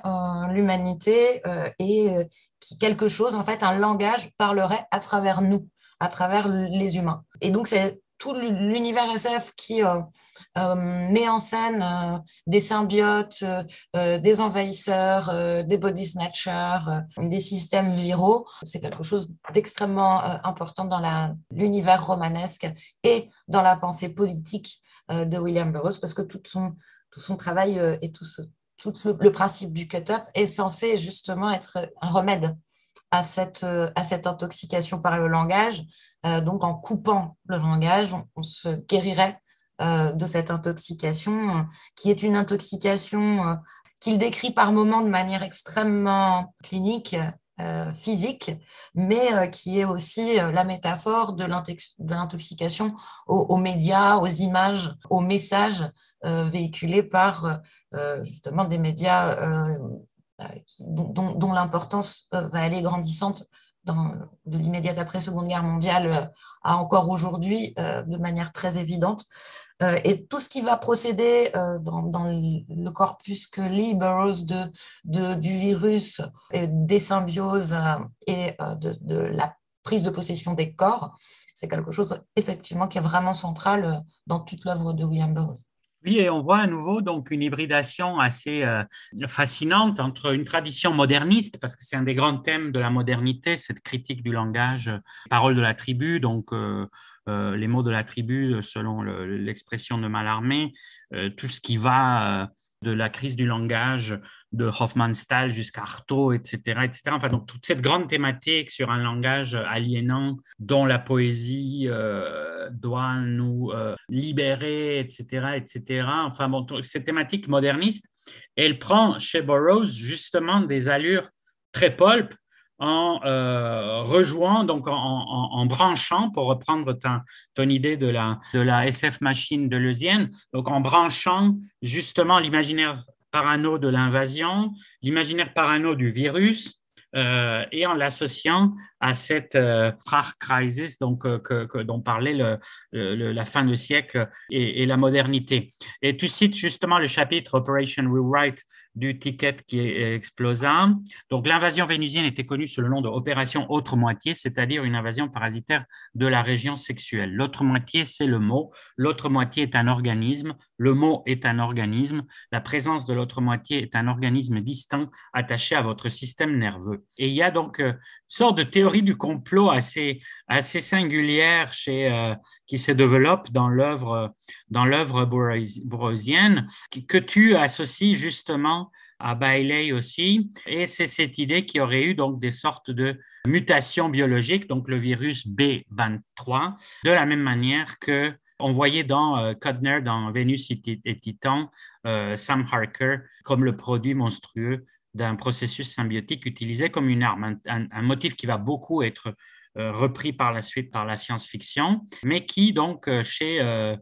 l'humanité et qui quelque chose, en fait, un langage parlerait à travers nous. à travers les humains. Et donc, c'est tout l'univers SF qui euh, euh, met en scène euh, des symbiotes, des envahisseurs, des body snatchers, des systèmes viraux. C'est quelque chose d'extrêmement important dans l'univers romanesque et dans la pensée politique de William Burroughs parce que tout son, tout son travail et tout, le, principe du cut-up est censé justement être un remède à cette, à cette intoxication par le langage. Euh, donc, en coupant le langage, on, se guérirait euh, de cette intoxication, euh, qui est une intoxication qu'il décrit par moments de manière extrêmement clinique, physique, mais qui est aussi la métaphore de l'intoxication aux, médias, aux images, aux messages véhiculés par justement des médias dont l'importance va aller grandissante de l'immédiate après Seconde Guerre mondiale euh, à encore aujourd'hui euh, de manière très évidente. Euh, et tout ce qui va procéder dans, dans, le corpus que Burroughs de, de, du virus, des symbioses et de, la prise de possession des corps, c'est quelque chose effectivement qui est vraiment central dans toute l'œuvre de William Burroughs. Oui, et on voit à nouveau donc une hybridation assez euh, fascinante entre une tradition moderniste, parce que c'est un des grands thèmes de la modernité, cette critique du langage, parole de la tribu, donc euh, euh, les mots de la tribu selon l'expression de Mallarmé, tout ce qui va de la crise du langage de Hofmannsthal jusqu'à Artaud, etc., etc. Enfin, donc toute cette grande thématique sur un langage aliénant dont la poésie euh, doit nous euh, libérer, etc., etc. Enfin, cette thématique moderniste, elle prend chez Burroughs justement des allures très pulp en euh, rejouant, donc en, branchant, pour reprendre ton idée de la, de la SF machine de Leusienne, donc en branchant justement l'imaginaire parano de l'invasion, l'imaginaire parano du virus, euh, et en l'associant à cette euh, crisis donc, euh, dont parlait le, la fin de siècle et, la modernité. Et tu cites justement le chapitre Operation Rewrite du ticket qui explosa. Donc l'invasion vénusienne était connue sous le nom de opération autre moitié, c'est-à-dire une invasion parasitaire de la région sexuelle. L'autre moitié, c'est le mot. L'autre moitié est un organisme. Le mot est un organisme. La présence de l'autre moitié est un organisme distinct attaché à votre système nerveux. Et il y a donc une sorte de théorie du complot assez, assez singulière chez, euh, qui se développe dans l'œuvre dans l'œuvre que tu associes justement à Bailey aussi. Et c'est cette idée qu'il y aurait eu donc des sortes de mutations biologiques, donc le virus B23, de la même manière que on voyait dans euh, dans Vénus et, Titan, euh, Sam Harker comme le produit monstrueux d'un processus symbiotique utilisé comme une arme, un, motif qui va beaucoup être euh, repris par la suite par la science-fiction, mais qui donc euh, chez, euh,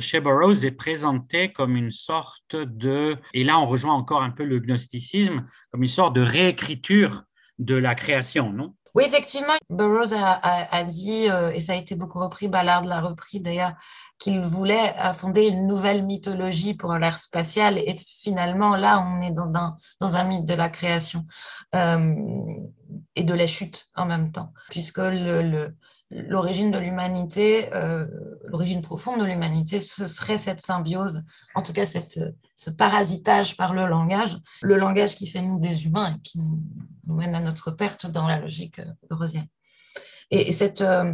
chez Burroughs est présenté comme une sorte de, et là on rejoint encore un peu le gnosticisme, comme une sorte de réécriture de la création, non? Oui, effectivement, Burroughs a, dit, et ça a été beaucoup repris, Ballard l'a repris d'ailleurs, qu'il voulait fonder une nouvelle mythologie pour l'ère spatiale. Et finalement, là, on est dans un, mythe de la création euh, et de la chute en même temps, puisque l'origine de l'humanité, euh, l'origine profonde de l'humanité, ce serait cette symbiose, en tout cas cette, ce parasitage par le langage, le langage qui fait nous des humains et qui nous, mène à notre perte dans la logique eurosienne. Et, et cette, euh,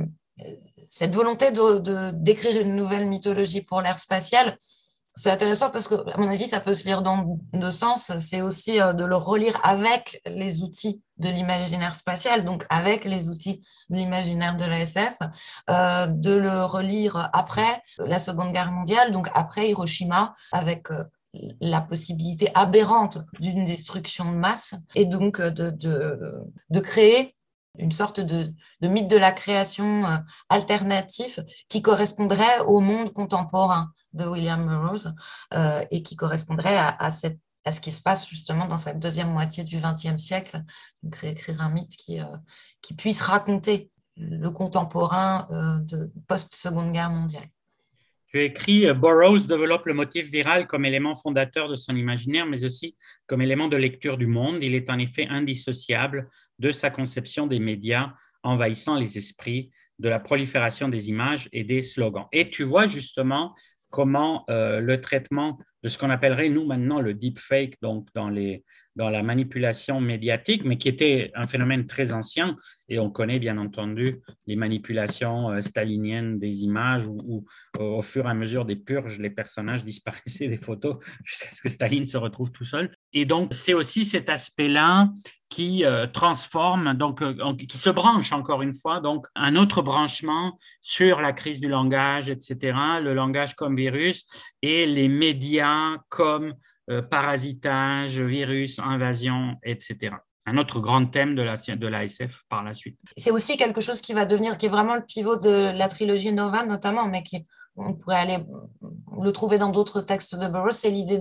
cette volonté de, d'écrire une nouvelle mythologie pour l'ère spatiale, c'est intéressant parce que, à mon avis, ça peut se lire dans deux sens. C'est aussi euh, de le relire avec les outils de l'imaginaire spatial, donc avec les outils de l'imaginaire de l'ASF, euh, de le relire après la Seconde Guerre mondiale, donc après Hiroshima, avec euh, la possibilité aberrante d'une destruction de masse, et donc de, de, de créer une sorte de, mythe de la création euh, alternatif qui correspondrait au monde contemporain de William Burroughs euh, et qui correspondrait à, ce qui se passe justement dans cette deuxième moitié du XXe siècle, donc réécrire un mythe qui, euh, qui puisse raconter le contemporain de post-seconde guerre mondiale. Tu écris Burroughs développe le motif viral comme élément fondateur de son imaginaire, mais aussi comme élément de lecture du monde. Il est en effet indissociable de sa conception des médias envahissant les esprits de la prolifération des images et des slogans. Et tu vois justement comment euh, le traitement de ce qu'on appellerait, nous, maintenant, le deepfake, donc dans, les, dans la manipulation médiatique, mais qui était un phénomène très ancien, et on connaît bien entendu les manipulations euh, staliniennes des images, où, au fur et à mesure des purges, les personnages disparaissaient des photos jusqu'à ce que Staline se retrouve tout seul. Et donc, c'est aussi cet aspect-là qui euh, transforme, donc, euh, qui se branche encore une fois, donc un autre branchement sur la crise du langage, etc., le langage comme virus et les médias comme euh, parasitage, virus, invasion, etc. Un autre grand thème de la de l'ASF par la suite. C'est aussi quelque chose qui va devenir, qui est vraiment le pivot de la trilogie Nova notamment, mais qui on pourrait aller le trouver dans d'autres textes de Burroughs, c'est l'idée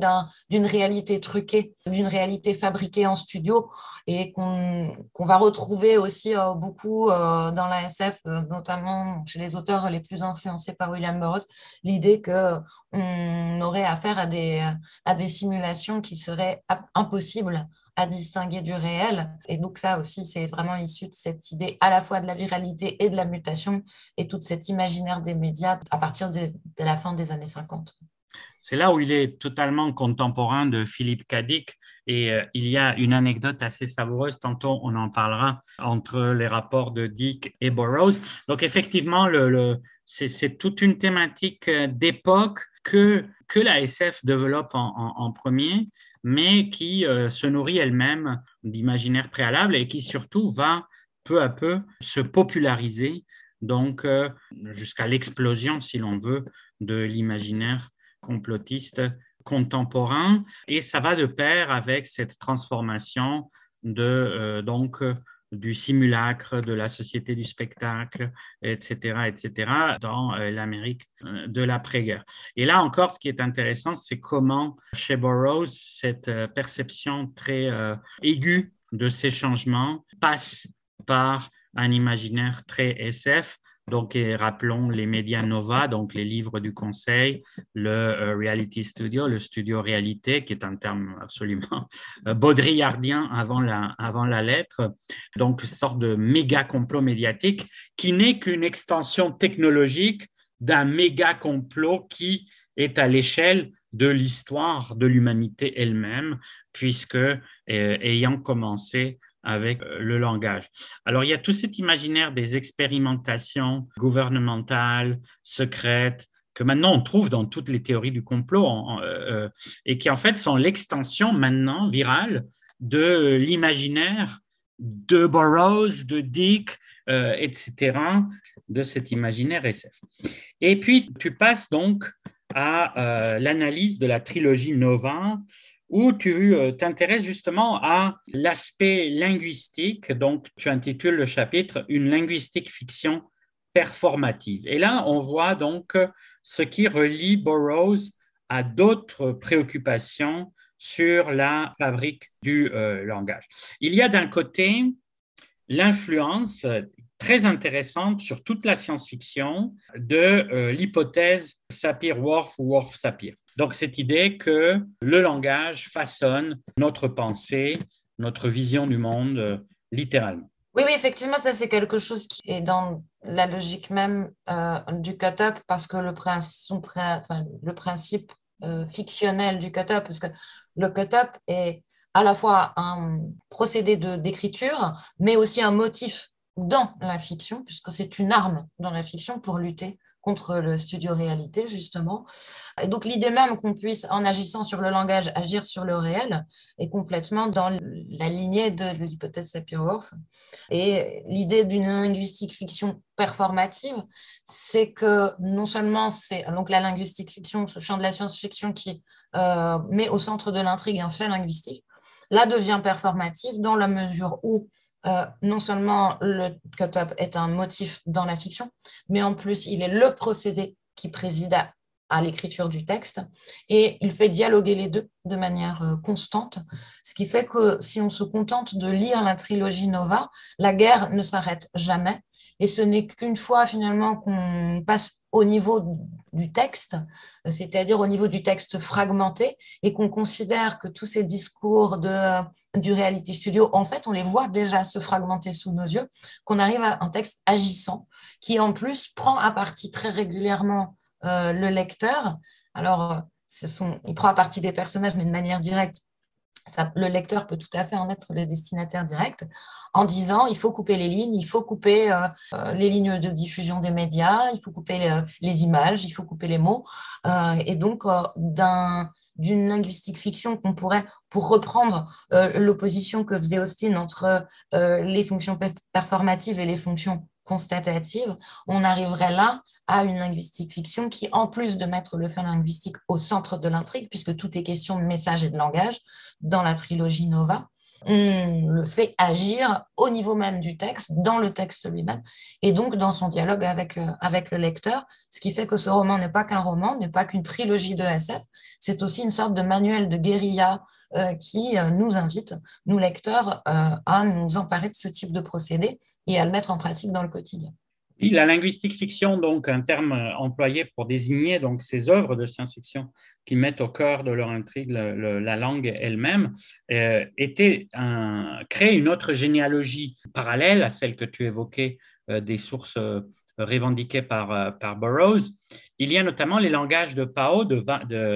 d'une réalité truquée, d'une réalité fabriquée en studio et qu'on va retrouver aussi euh, beaucoup euh, dans la SF, euh, notamment chez les auteurs les plus influencés par William Burroughs, l'idée qu'on aurait affaire à des, à des simulations qui seraient impossibles à distinguer du réel. Et donc ça aussi, c'est vraiment issu de cette idée à la fois de la viralité et de la mutation et toute cet imaginaire des médias à partir de, la fin des années 50. C'est là où il est totalement contemporain de Philippe Cadic. Et euh, il y a une anecdote assez savoureuse, tantôt on en parlera, entre les rapports de Dick et Burroughs. Donc effectivement, le, c'est toute une thématique euh, d'époque que, que la SF développe en premier, mais qui euh, se nourrit elle-même d'imaginaire préalable et qui surtout va peu à peu se populariser, donc euh, jusqu'à l'explosion, si l'on veut, de l'imaginaire complotiste contemporain. Et ça va de pair avec cette transformation de euh, donc du simulacre, de la société du spectacle, etc., etc., dans euh, l'Amérique euh, de l'après-guerre. Et là encore, ce qui est intéressant, c'est comment chez Burroughs, cette euh, perception très aiguë de ces changements passe par un imaginaire très SF donc, rappelons les médias Nova, donc les livres du conseil, le euh, Reality Studio, le studio réalité, qui est un terme absolument euh, baudrillardien avant la, lettre. Donc, une sorte de méga complot médiatique qui n'est qu'une extension technologique d'un méga complot qui est à l'échelle de l'histoire de l'humanité elle-même, puisque euh, ayant commencé avec euh, le langage. Alors, il y a tout cet imaginaire des expérimentations gouvernementales, secrètes, que maintenant on trouve dans toutes les théories du complot euh, euh, et qui en fait sont l'extension maintenant virale de l'imaginaire de Burroughs, de Dick, etc., de cet imaginaire SF. Et puis, tu passes donc à l'analyse de la trilogie Nova, où tu euh, t'intéresses justement à l'aspect linguistique. Donc, tu intitules le chapitre Une linguistique fiction performative. Et là, on voit donc ce qui relie Burroughs à d'autres préoccupations sur la fabrique du euh, langage. Il y a d'un côté l'influence très intéressante sur toute la science-fiction de euh, l'hypothèse Sapir-Whorf ou Whorf-Sapir. Donc, cette idée que le langage façonne notre pensée, notre vision du monde, euh, littéralement. Oui, oui, effectivement, ça c'est quelque chose qui est dans la logique même euh, du cut-up parce que le, le principe fictionnel du cut-up, parce que le cut-up est à la fois un procédé d'écriture, mais aussi un motif dans la fiction, puisque c'est une arme dans la fiction pour lutter contre le studio réalité, justement. Et donc, l'idée même qu'on puisse, en agissant sur le langage, agir sur le réel est complètement dans la lignée de l'hypothèse Sapir-Whorf. Et l'idée d'une linguistique fiction performative, c'est que non seulement c'est donc la linguistique fiction, ce champ de la science-fiction qui euh, met au centre de l'intrigue un fait linguistique, là devient performative dans la mesure où euh, non seulement le cut-up est un motif dans la fiction, mais en plus, il est le procédé qui préside à l'écriture du texte. Et il fait dialoguer les deux de manière euh, constante, ce qui fait que si on se contente de lire la trilogie Nova, la guerre ne s'arrête jamais. Et ce n'est qu'une fois finalement qu'on passe au niveau du texte, c'est-à-dire au niveau du texte fragmenté, et qu'on considère que tous ces discours de, du reality studio, en fait, on les voit déjà se fragmenter sous nos yeux, qu'on arrive à un texte agissant, qui en plus prend à partie très régulièrement euh, le lecteur. Alors, ce sont, il prend à partie des personnages, mais de manière directe, le lecteur peut tout à fait en être le destinataire direct en disant il faut couper les lignes, il faut couper euh, euh, les lignes de diffusion des médias, il faut couper les, images, il faut couper les mots. Euh, et donc, d'une linguistique fiction qu'on pourrait, pour reprendre l'opposition que faisait Austin entre les fonctions performatives et les fonctions constatatives, on arriverait là à une linguistique fiction qui, en plus de mettre le fait linguistique au centre de l'intrigue, puisque tout est question de message et de langage, dans la trilogie Nova, le fait agir au niveau même du texte, dans le texte lui-même, et donc dans son dialogue avec, euh, le lecteur, ce qui fait que ce roman n'est pas qu'un roman, n'est pas qu'une trilogie de SF, c'est aussi une sorte de manuel de guérilla euh, qui euh, nous invite, nous lecteurs, à nous emparer de ce type de procédé et à le mettre en pratique dans le quotidien la linguistique fiction, donc un terme euh, employé pour désigner donc ces œuvres de science-fiction qui mettent au cœur de leur intrigue la langue elle-même, euh, était un, une autre généalogie parallèle à celle que tu évoquais euh, des sources revendiquées par, Burroughs. Il y a notamment les langages de Pao de,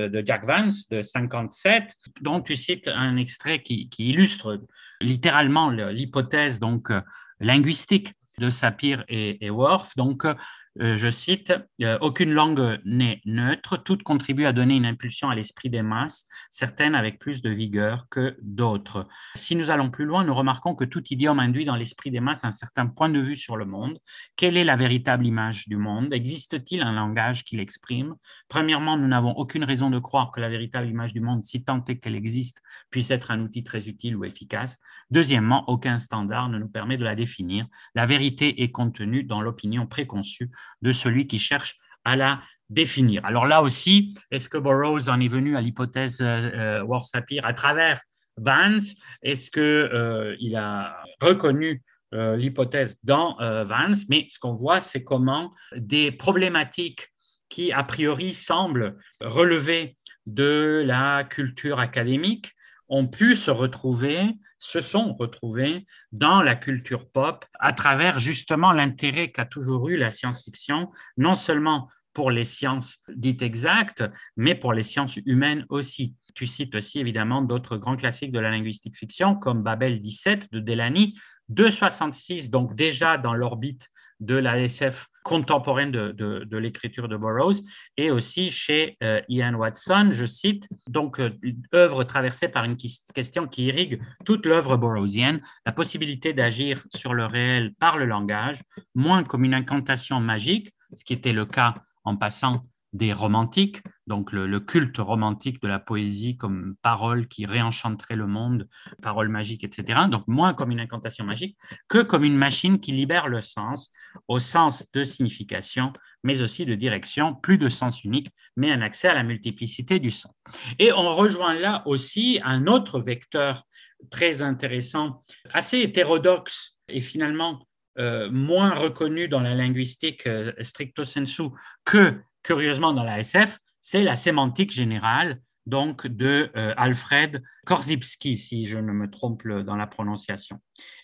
de, Jack Vance de 57, dont tu cites un extrait qui, qui illustre littéralement l'hypothèse donc linguistique de Sapir et, et Worf. Donc, euh, je cite, euh, Aucune langue n'est neutre, toutes contribuent à donner une impulsion à l'esprit des masses, certaines avec plus de vigueur que d'autres. Si nous allons plus loin, nous remarquons que tout idiome induit dans l'esprit des masses un certain point de vue sur le monde. Quelle est la véritable image du monde? Existe-t-il un langage qui l'exprime? Premièrement, nous n'avons aucune raison de croire que la véritable image du monde, si tant est qu'elle existe, puisse être un outil très utile ou efficace. Deuxièmement, aucun standard ne nous permet de la définir. La vérité est contenue dans l'opinion préconçue de celui qui cherche à la définir. Alors là aussi, est-ce que Burroughs en est venu à l'hypothèse euh, euh à travers Vance? Est-ce qu'il euh, a reconnu euh, l'hypothèse dans Vance? Mais ce qu'on voit, c'est comment des problématiques qui, a priori, semblent relever de la culture académique ont pu se retrouver, se sont retrouvés dans la culture pop à travers justement l'intérêt qu'a toujours eu la science-fiction, non seulement pour les sciences dites exactes, mais pour les sciences humaines aussi. Tu cites aussi évidemment d'autres grands classiques de la linguistique fiction comme Babel 17 de Delany, 266, donc déjà dans l'orbite de la SF contemporaine de, l'écriture de Burroughs, et aussi chez euh, Ian Watson, je cite, donc euh, œuvre traversée par une question qui irrigue toute l'œuvre burroughsienne, la possibilité d'agir sur le réel par le langage, moins comme une incantation magique, ce qui était le cas en passant des romantiques, donc le, culte romantique de la poésie comme parole qui réenchanterait le monde, parole magique, etc. Donc moins comme une incantation magique que comme une machine qui libère le sens au sens de signification, mais aussi de direction, plus de sens unique, mais un accès à la multiplicité du sens. Et on rejoint là aussi un autre vecteur très intéressant, assez hétérodoxe et finalement euh, moins reconnu dans la linguistique euh, stricto sensu que curieusement dans la SF, c'est la sémantique générale donc de euh, Alfred Korzybski, si je ne me trompe dans la prononciation.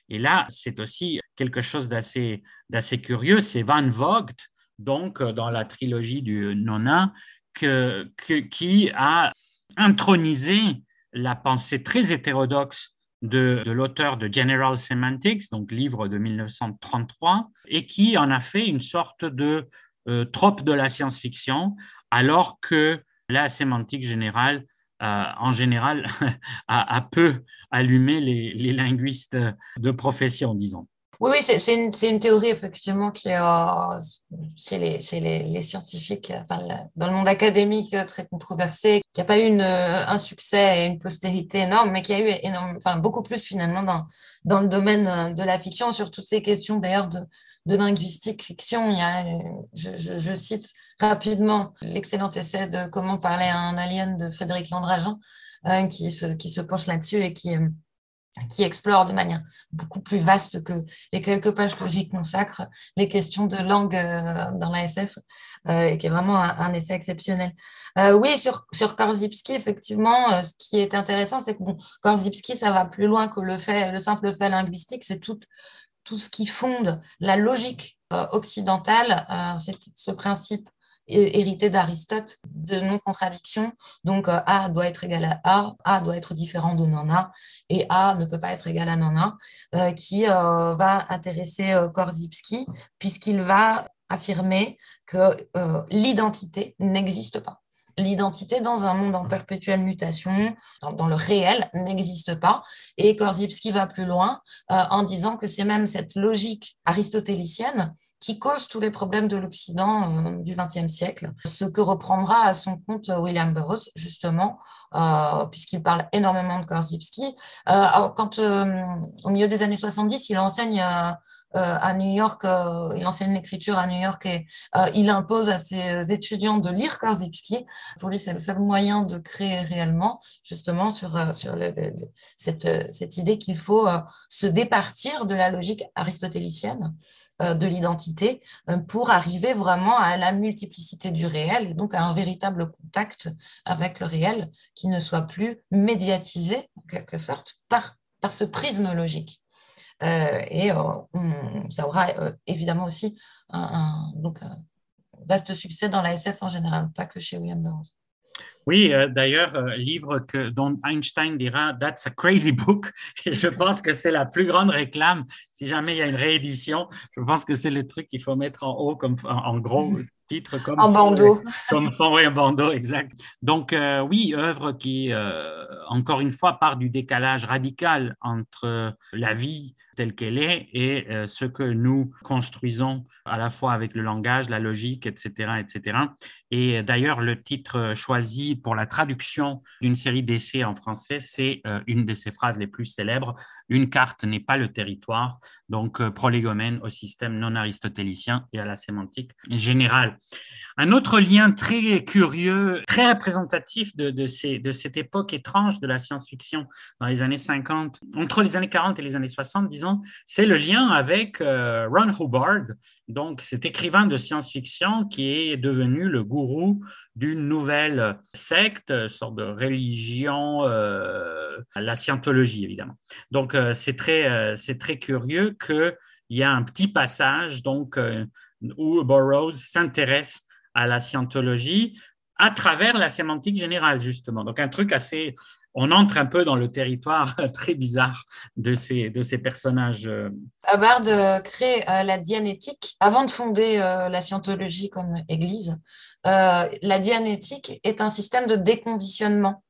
Et là, c'est aussi quelque chose d'assez curieux, c'est Van Vogt, donc euh, dans la trilogie du Nona, que, qui a intronisé la pensée très hétérodoxe de, l'auteur de General Semantics, donc livre de 1933, et qui en a fait une sorte de euh, trop de la science-fiction, alors que la sémantique générale, euh, en général, a, peu allumé les, linguistes de profession, disons. Oui, oui c'est une, théorie effectivement qui est euh, chez, les, scientifiques, dans le monde académique très controversé, qui n'a pas eu un succès et une postérité énorme, mais qui a eu beaucoup plus finalement dans, dans le domaine de la fiction sur toutes ces questions d'ailleurs de, de linguistique fiction. Il y a, je, cite rapidement l'excellent essai de Comment parler à un alien de Frédéric Landragin, euh, qui, se, qui se penche là-dessus et qui, qui explore de manière beaucoup plus vaste que les quelques pages que j'y consacre les questions de langue euh, dans la SF, euh, et qui est vraiment un, essai exceptionnel. Euh, oui, sur, sur Korzybski, effectivement, ce qui est intéressant, c'est que bon, Korzybski, ça va plus loin que le, fait, le simple fait linguistique, c'est tout, tout ce qui fonde la logique occidentale, c'est ce principe hérité d'Aristote de non-contradiction. Donc, euh, A doit être égal à A, A doit être différent de non A, et A ne peut pas être égal à non A, euh, qui euh, va intéresser Korzybski, puisqu'il va affirmer que l'identité n'existe pas l'identité dans un monde en perpétuelle mutation, dans, le réel, n'existe pas. Et Korzybski va plus loin euh, en disant que c'est même cette logique aristotélicienne qui cause tous les problèmes de l'Occident euh, du XXe siècle, ce que reprendra à son compte William Burroughs, justement, euh, puisqu'il parle énormément de Korzybski. quand, au milieu des années 70, il enseigne à New York, euh, il enseigne l'écriture à New York et euh, il impose à ses étudiants de lire Korzybski. Pour lui, c'est le seul moyen de créer réellement, justement, sur, sur cette, cette, idée qu'il faut se départir de la logique aristotélicienne de l'identité pour arriver vraiment à la multiplicité du réel et donc à un véritable contact avec le réel qui ne soit plus médiatisé, en quelque sorte, par, par ce prisme logique. Euh, et euh, ça aura euh, évidemment aussi un, donc, vaste succès dans la SF en général, pas que chez William Burroughs. Oui, d'ailleurs, livre que, dont Einstein dira That's a crazy book. Et je pense que c'est la plus grande réclame. Si jamais il y a une réédition, je pense que c'est le truc qu'il faut mettre en haut, comme en, gros titre. Comme en bandeau. Comme fond, oui, en bandeau, exact. Donc, oui, œuvre qui, encore une fois, part du décalage radical entre la vie telle qu'elle est et euh, ce que nous construisons à la fois avec le langage, la logique, etc. etc. Et euh, d'ailleurs, le titre choisi pour la traduction d'une série d'essais en français, c'est euh, une de ces phrases les plus célèbres. Une carte n'est pas le territoire, donc prolégomène au système non aristotélicien et à la sémantique générale. Un autre lien très curieux, très représentatif de, de, cette époque étrange de la science-fiction dans les années 50, entre les années 40 et les années 60, disons, c'est le lien avec euh, Ron Hubbard, donc cet écrivain de science-fiction qui est devenu le gourou d'une nouvelle secte, sorte de religion, euh, la scientologie évidemment. Donc euh, c'est très, c'est très curieux qu'il y a un petit passage donc, où Burroughs s'intéresse à la scientologie à travers la sémantique générale, justement. Donc, un truc assez. On entre un peu dans le territoire très bizarre de ces, de ces personnages. Euh. Hubbard euh, crée euh, la dianétique avant de fonder la scientologie comme église. la dianétique est un système de déconditionnement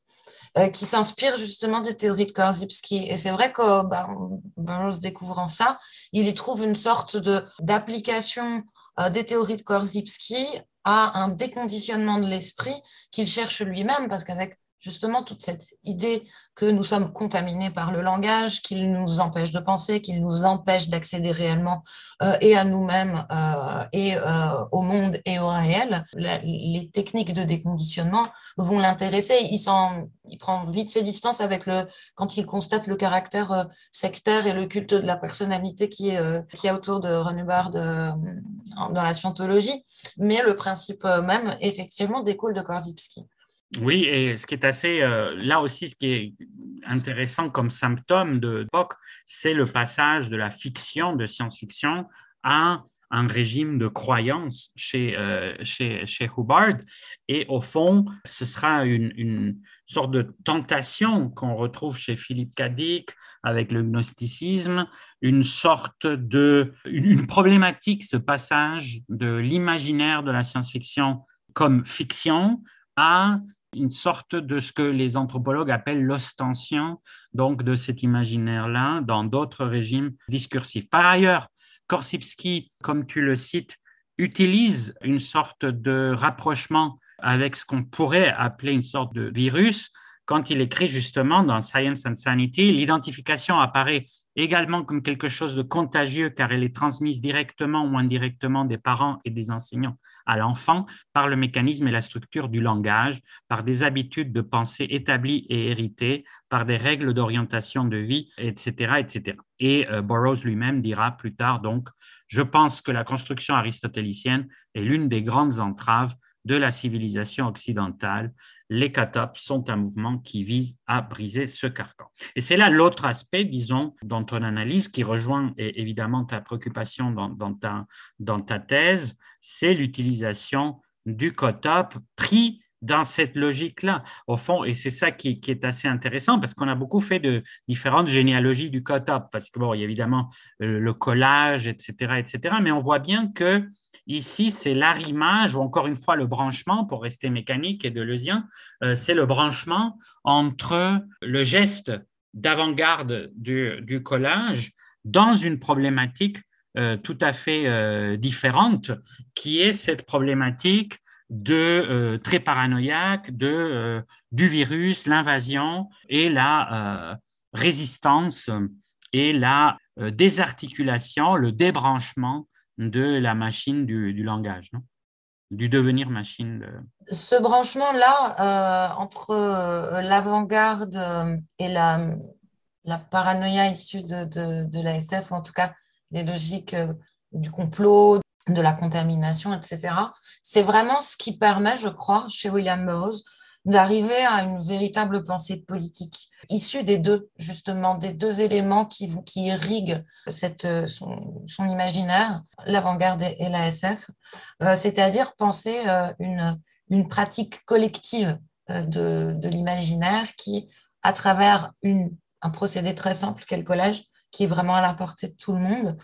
qui s'inspire justement des théories de Korzybski. Et c'est vrai que ben, Burroughs découvrant ça, il y trouve une sorte d'application des théories de Korzybski à un déconditionnement de l'esprit qu'il cherche lui-même, parce qu'avec justement toute cette idée que nous sommes contaminés par le langage, qu'il nous empêche de penser, qu'il nous empêche d'accéder réellement euh, et à nous-mêmes euh, et euh, au monde et au réel. les techniques de déconditionnement vont l'intéresser. Il, il prend vite ses distances avec le quand il constate le caractère sectaire et le culte de la personnalité qui est qui autour de Ron Hubbard dans la scientologie. Mais le principe même, effectivement, découle de Korzybski. Oui, et ce qui est assez, euh, là aussi, ce qui est intéressant comme symptôme de l'époque, c'est le passage de la fiction, de science-fiction, à un régime de croyance chez, euh, chez, chez, Hubbard. Et au fond, ce sera une, sorte de tentation qu'on retrouve chez Philippe Cadic avec le gnosticisme, une sorte de, une problématique, ce passage de l'imaginaire de la science-fiction comme fiction à une sorte de ce que les anthropologues appellent l'ostension, donc de cet imaginaire-là, dans d'autres régimes discursifs. Par ailleurs, Korsivsky, comme tu le cites, utilise une sorte de rapprochement avec ce qu'on pourrait appeler une sorte de virus quand il écrit justement dans Science and Sanity, l'identification apparaît également comme quelque chose de contagieux car elle est transmise directement ou indirectement des parents et des enseignants à l'enfant par le mécanisme et la structure du langage, par des habitudes de pensée établies et héritées, par des règles d'orientation de vie, etc. etc. Et euh, Burroughs lui-même dira plus tard, donc, je pense que la construction aristotélicienne est l'une des grandes entraves de la civilisation occidentale. Les catopes sont un mouvement qui vise à briser ce carcan. Et c'est là l'autre aspect, disons, dans ton analyse, qui rejoint évidemment ta préoccupation dans ta thèse, c'est l'utilisation du cotop pris dans cette logique-là, au fond, et c'est ça qui, est assez intéressant parce qu'on a beaucoup fait de différentes généalogies du cotop, parce que bon, il y a évidemment euh, le collage, etc., etc., mais on voit bien que Ici, c'est l'arrimage ou encore une fois le branchement, pour rester mécanique et de leusien, euh, c'est le branchement entre le geste d'avant-garde du, collage dans une problématique euh, tout à fait euh, différente, qui est cette problématique de très paranoïaque de, du virus, l'invasion et la résistance et la désarticulation, le débranchement de la machine du, langage, du devenir machine. Ce branchement-là, euh, entre euh, l'avant-garde euh, et la, paranoïa issue de, de, de en tout cas les logiques du complot, de la contamination, etc., c'est vraiment ce qui permet, je crois, chez William Burroughs, d'arriver à une véritable pensée politique, issue des deux, justement, des deux éléments qui, qui irriguent cette, son, son imaginaire, l'avant-garde et, l'ASF, euh, c'est-à-dire penser euh, une, une pratique collective euh, de, de l'imaginaire qui, à travers une, un procédé très simple qu'est le collège, qui est vraiment à la portée de tout le monde,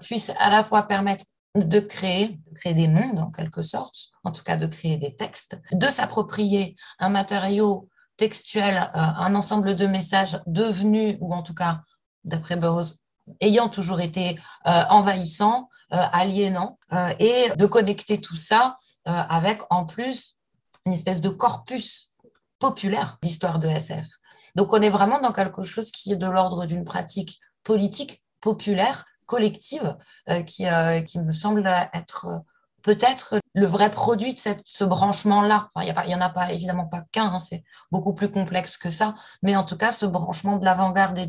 puisse à la fois permettre de créer, créer des mondes en quelque sorte, en tout cas de créer des textes, de s'approprier un matériau textuel, euh, un ensemble de messages devenus, ou en tout cas, d'après Burroughs, ayant toujours été euh, envahissant, euh, aliénant, et de connecter tout ça avec en plus une espèce de corpus populaire d'histoire de SF. Donc on est vraiment dans quelque chose qui est de l'ordre d'une pratique politique populaire collective euh, qui, euh, qui me semble être euh, peut-être le vrai produit de cette, ce branchement-là. Il n'y en a pas, évidemment pas qu'un, hein, c'est beaucoup plus complexe que ça, mais en tout cas, ce branchement de l'avant-garde et,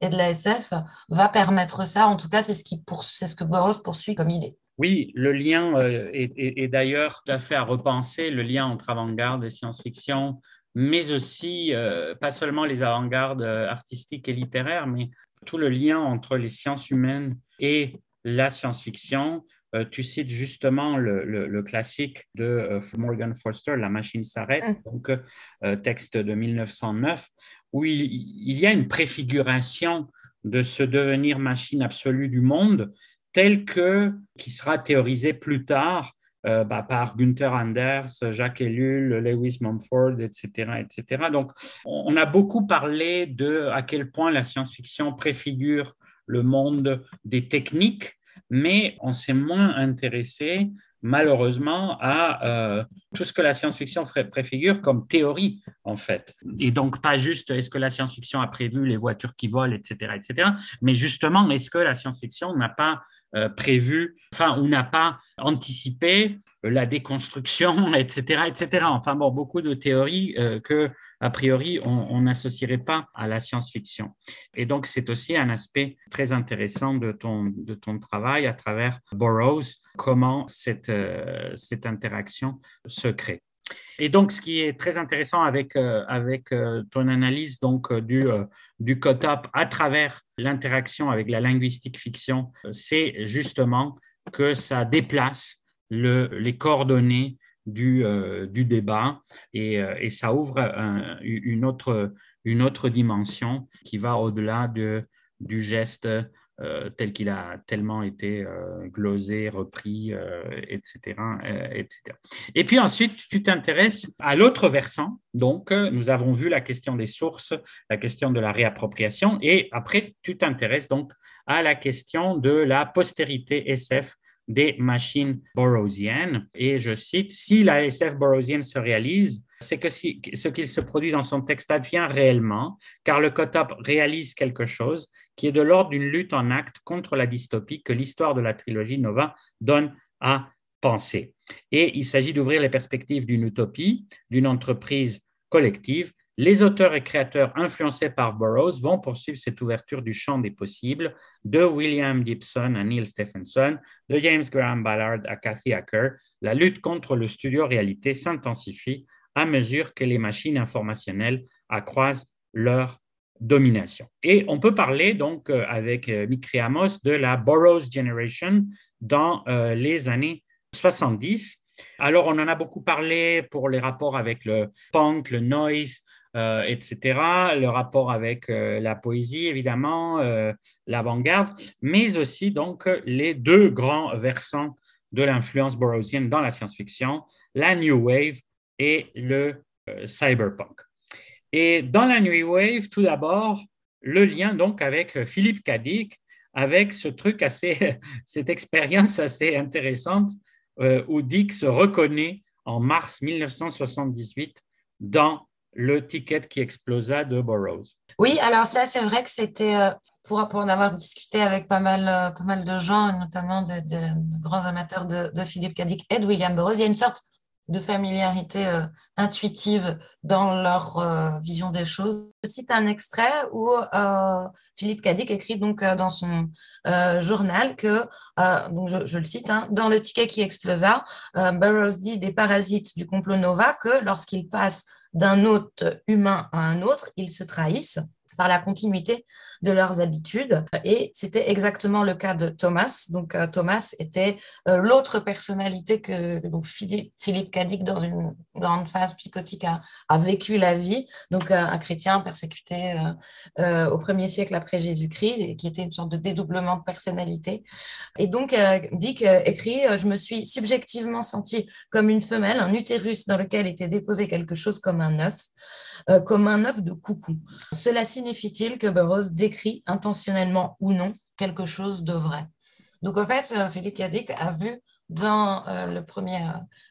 et de la SF va permettre ça. En tout cas, c'est ce, ce que Burroughs poursuit comme idée. Oui, le lien est, d'ailleurs tout à fait à repenser, le lien entre avant-garde et science-fiction, mais aussi, pas seulement les avant-gardes artistiques et littéraires, mais tout le lien entre les sciences humaines et la science-fiction. Euh, tu cites justement le, classique de euh, Morgan Foster, La machine s'arrête, donc euh, texte de 1909, où il, y a une préfiguration de ce devenir machine absolue du monde tel que qui sera théorisé plus tard euh, bah, par Gunther Anders, Jacques Ellul, Lewis Mumford, etc., etc. Donc, on a beaucoup parlé de à quel point la science-fiction préfigure le monde des techniques, mais on s'est moins intéressé malheureusement à euh, tout ce que la science-fiction préfigure comme théorie, en fait. Et donc, pas juste est-ce que la science-fiction a prévu les voitures qui volent, etc., etc., mais justement, est-ce que la science-fiction n'a pas prévu, enfin, ou n'a pas anticipé la déconstruction, etc., etc. Enfin, bon, beaucoup de théories euh, que, a priori, on n'associerait pas à la science-fiction. Et donc, c'est aussi un aspect très intéressant de ton, de ton travail à travers Burroughs, comment cette, euh, cette interaction se crée. Et donc, ce qui est très intéressant avec, euh, avec euh, ton analyse donc, du, du COTOP à travers l'interaction avec la linguistique fiction, c'est justement que ça déplace le, les coordonnées du, du débat et, et, ça ouvre une, autre, dimension qui va au-delà de, du geste euh, tel qu'il a tellement été euh, glosé, repris, etc., euh, etc. Et puis ensuite, tu t'intéresses à l'autre versant. Donc, nous avons vu la question des sources, la question de la réappropriation, et après, tu t'intéresses donc à la question de la postérité SF des machines borrowsiennes. Et je cite, si la SF borrowsienne se réalise, c'est que si, ce qu'il se produit dans son texte advient réellement, car le Cotop réalise quelque chose qui est de l'ordre d'une lutte en acte contre la dystopie que l'histoire de la trilogie Nova donne à penser. Et il s'agit d'ouvrir les perspectives d'une utopie, d'une entreprise collective. Les auteurs et créateurs influencés par Burroughs vont poursuivre cette ouverture du champ des possibles de William Gibson à Neil Stephenson, de James Graham Ballard à Cathy Hacker. La lutte contre le studio réalité s'intensifie à mesure que les machines informationnelles accroissent leur domination. Et on peut parler donc euh, avec euh, Mikri Amos de la Burroughs Generation dans euh, les années 70. Alors, on en a beaucoup parlé pour les rapports avec le punk, le noise, etc., le rapport avec la poésie, évidemment, l'avant-garde, mais aussi donc les deux grands versants de l'influence burroughsienne dans la science-fiction, la New Wave et le cyberpunk. Et dans la New Wave, tout d'abord, le lien donc avec Philippe Cadic, avec ce truc assez, cette expérience assez intéressante euh, où Dick se reconnaît en mars 1978 dans le ticket qui explosa de Burroughs. Oui, alors ça, c'est vrai que c'était, euh, pour, en avoir discuté avec pas mal, euh, pas mal de gens, notamment de, grands amateurs de, de Philippe Cadic et de William Burroughs, il y a une sorte de familiarité euh, intuitive dans leur euh, vision des choses. Je cite un extrait où euh, Philippe Cadic écrit donc dans son journal que, donc je, le cite, hein, dans le ticket qui explosa, Burroughs dit des parasites du complot Nova que lorsqu'ils passent d'un hôte humain à un autre, ils se trahissent par la continuité de leurs habitudes. Et c'était exactement le cas de Thomas. Donc euh, Thomas était euh, l'autre personnalité que donc, Philippe, Philippe Cadic, dans une grande phase psychotique, a, vécu la vie. Donc euh, un chrétien persécuté au premier siècle après Jésus-Christ, qui était une sorte de dédoublement de personnalité. Et donc Dick écrit, je me suis subjectivement senti comme une femelle, un utérus dans lequel était déposé quelque chose comme un œuf. Comme un œuf de coucou. Cela signifie-t-il que Burroughs décrit intentionnellement ou non quelque chose de vrai? Donc en fait, euh, Philippe Cadic a vu dans euh, le premier,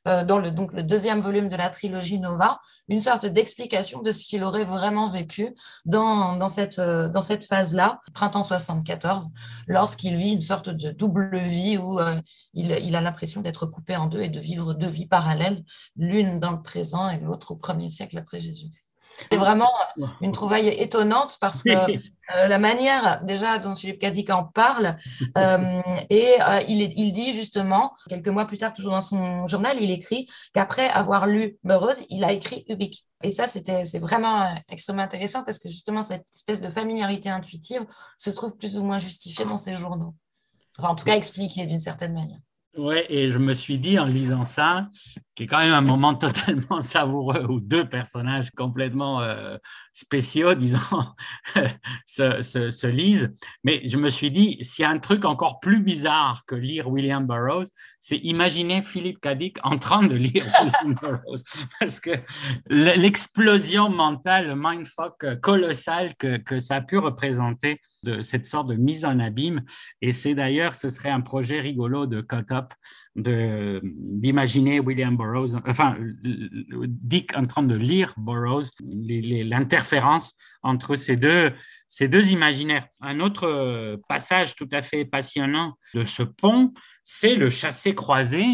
dans le, deuxième volume de la trilogie Nova, une sorte d'explication de ce qu'il aurait vraiment vécu dans, dans cette phase-là, printemps 74, lorsqu'il vit une sorte de double vie où il, il, a l'impression d'être coupé en deux et de vivre deux vies parallèles, l'une dans le présent et l'autre au premier siècle après Jésus. C'est vraiment une trouvaille étonnante parce que euh, la manière déjà dont Philippe Cadic en parle, euh, et euh, il, il, dit justement, quelques mois plus tard, toujours dans son journal, il écrit qu'après avoir lu Burroughs, il a écrit Ubik. Et ça, c'était, c'est vraiment extrêmement intéressant parce que justement, cette espèce de familiarité intuitive se trouve plus ou moins justifiée dans ses journaux. Enfin, en tout cas, expliquée d'une certaine manière. Oui, et je me suis dit en lisant ça, qui est quand même un moment totalement savoureux où deux personnages complètement euh, spéciaux, disons, se, se, lisent. Mais je me suis dit, s'il y a un truc encore plus bizarre que lire William Burroughs, c'est imaginer Philippe Cadic en train de lire William Burroughs. Parce que l'explosion mentale, le mindfuck colossal que, que ça a pu représenter de cette sorte de mise en abîme. Et c'est d'ailleurs, ce serait un projet rigolo de cut-up d'imaginer William Burroughs, enfin, Dick en train de lire Burroughs, l'interférence entre ces deux, ces deux imaginaires. Un autre passage tout à fait passionnant de ce pont, c'est le chassé-croisé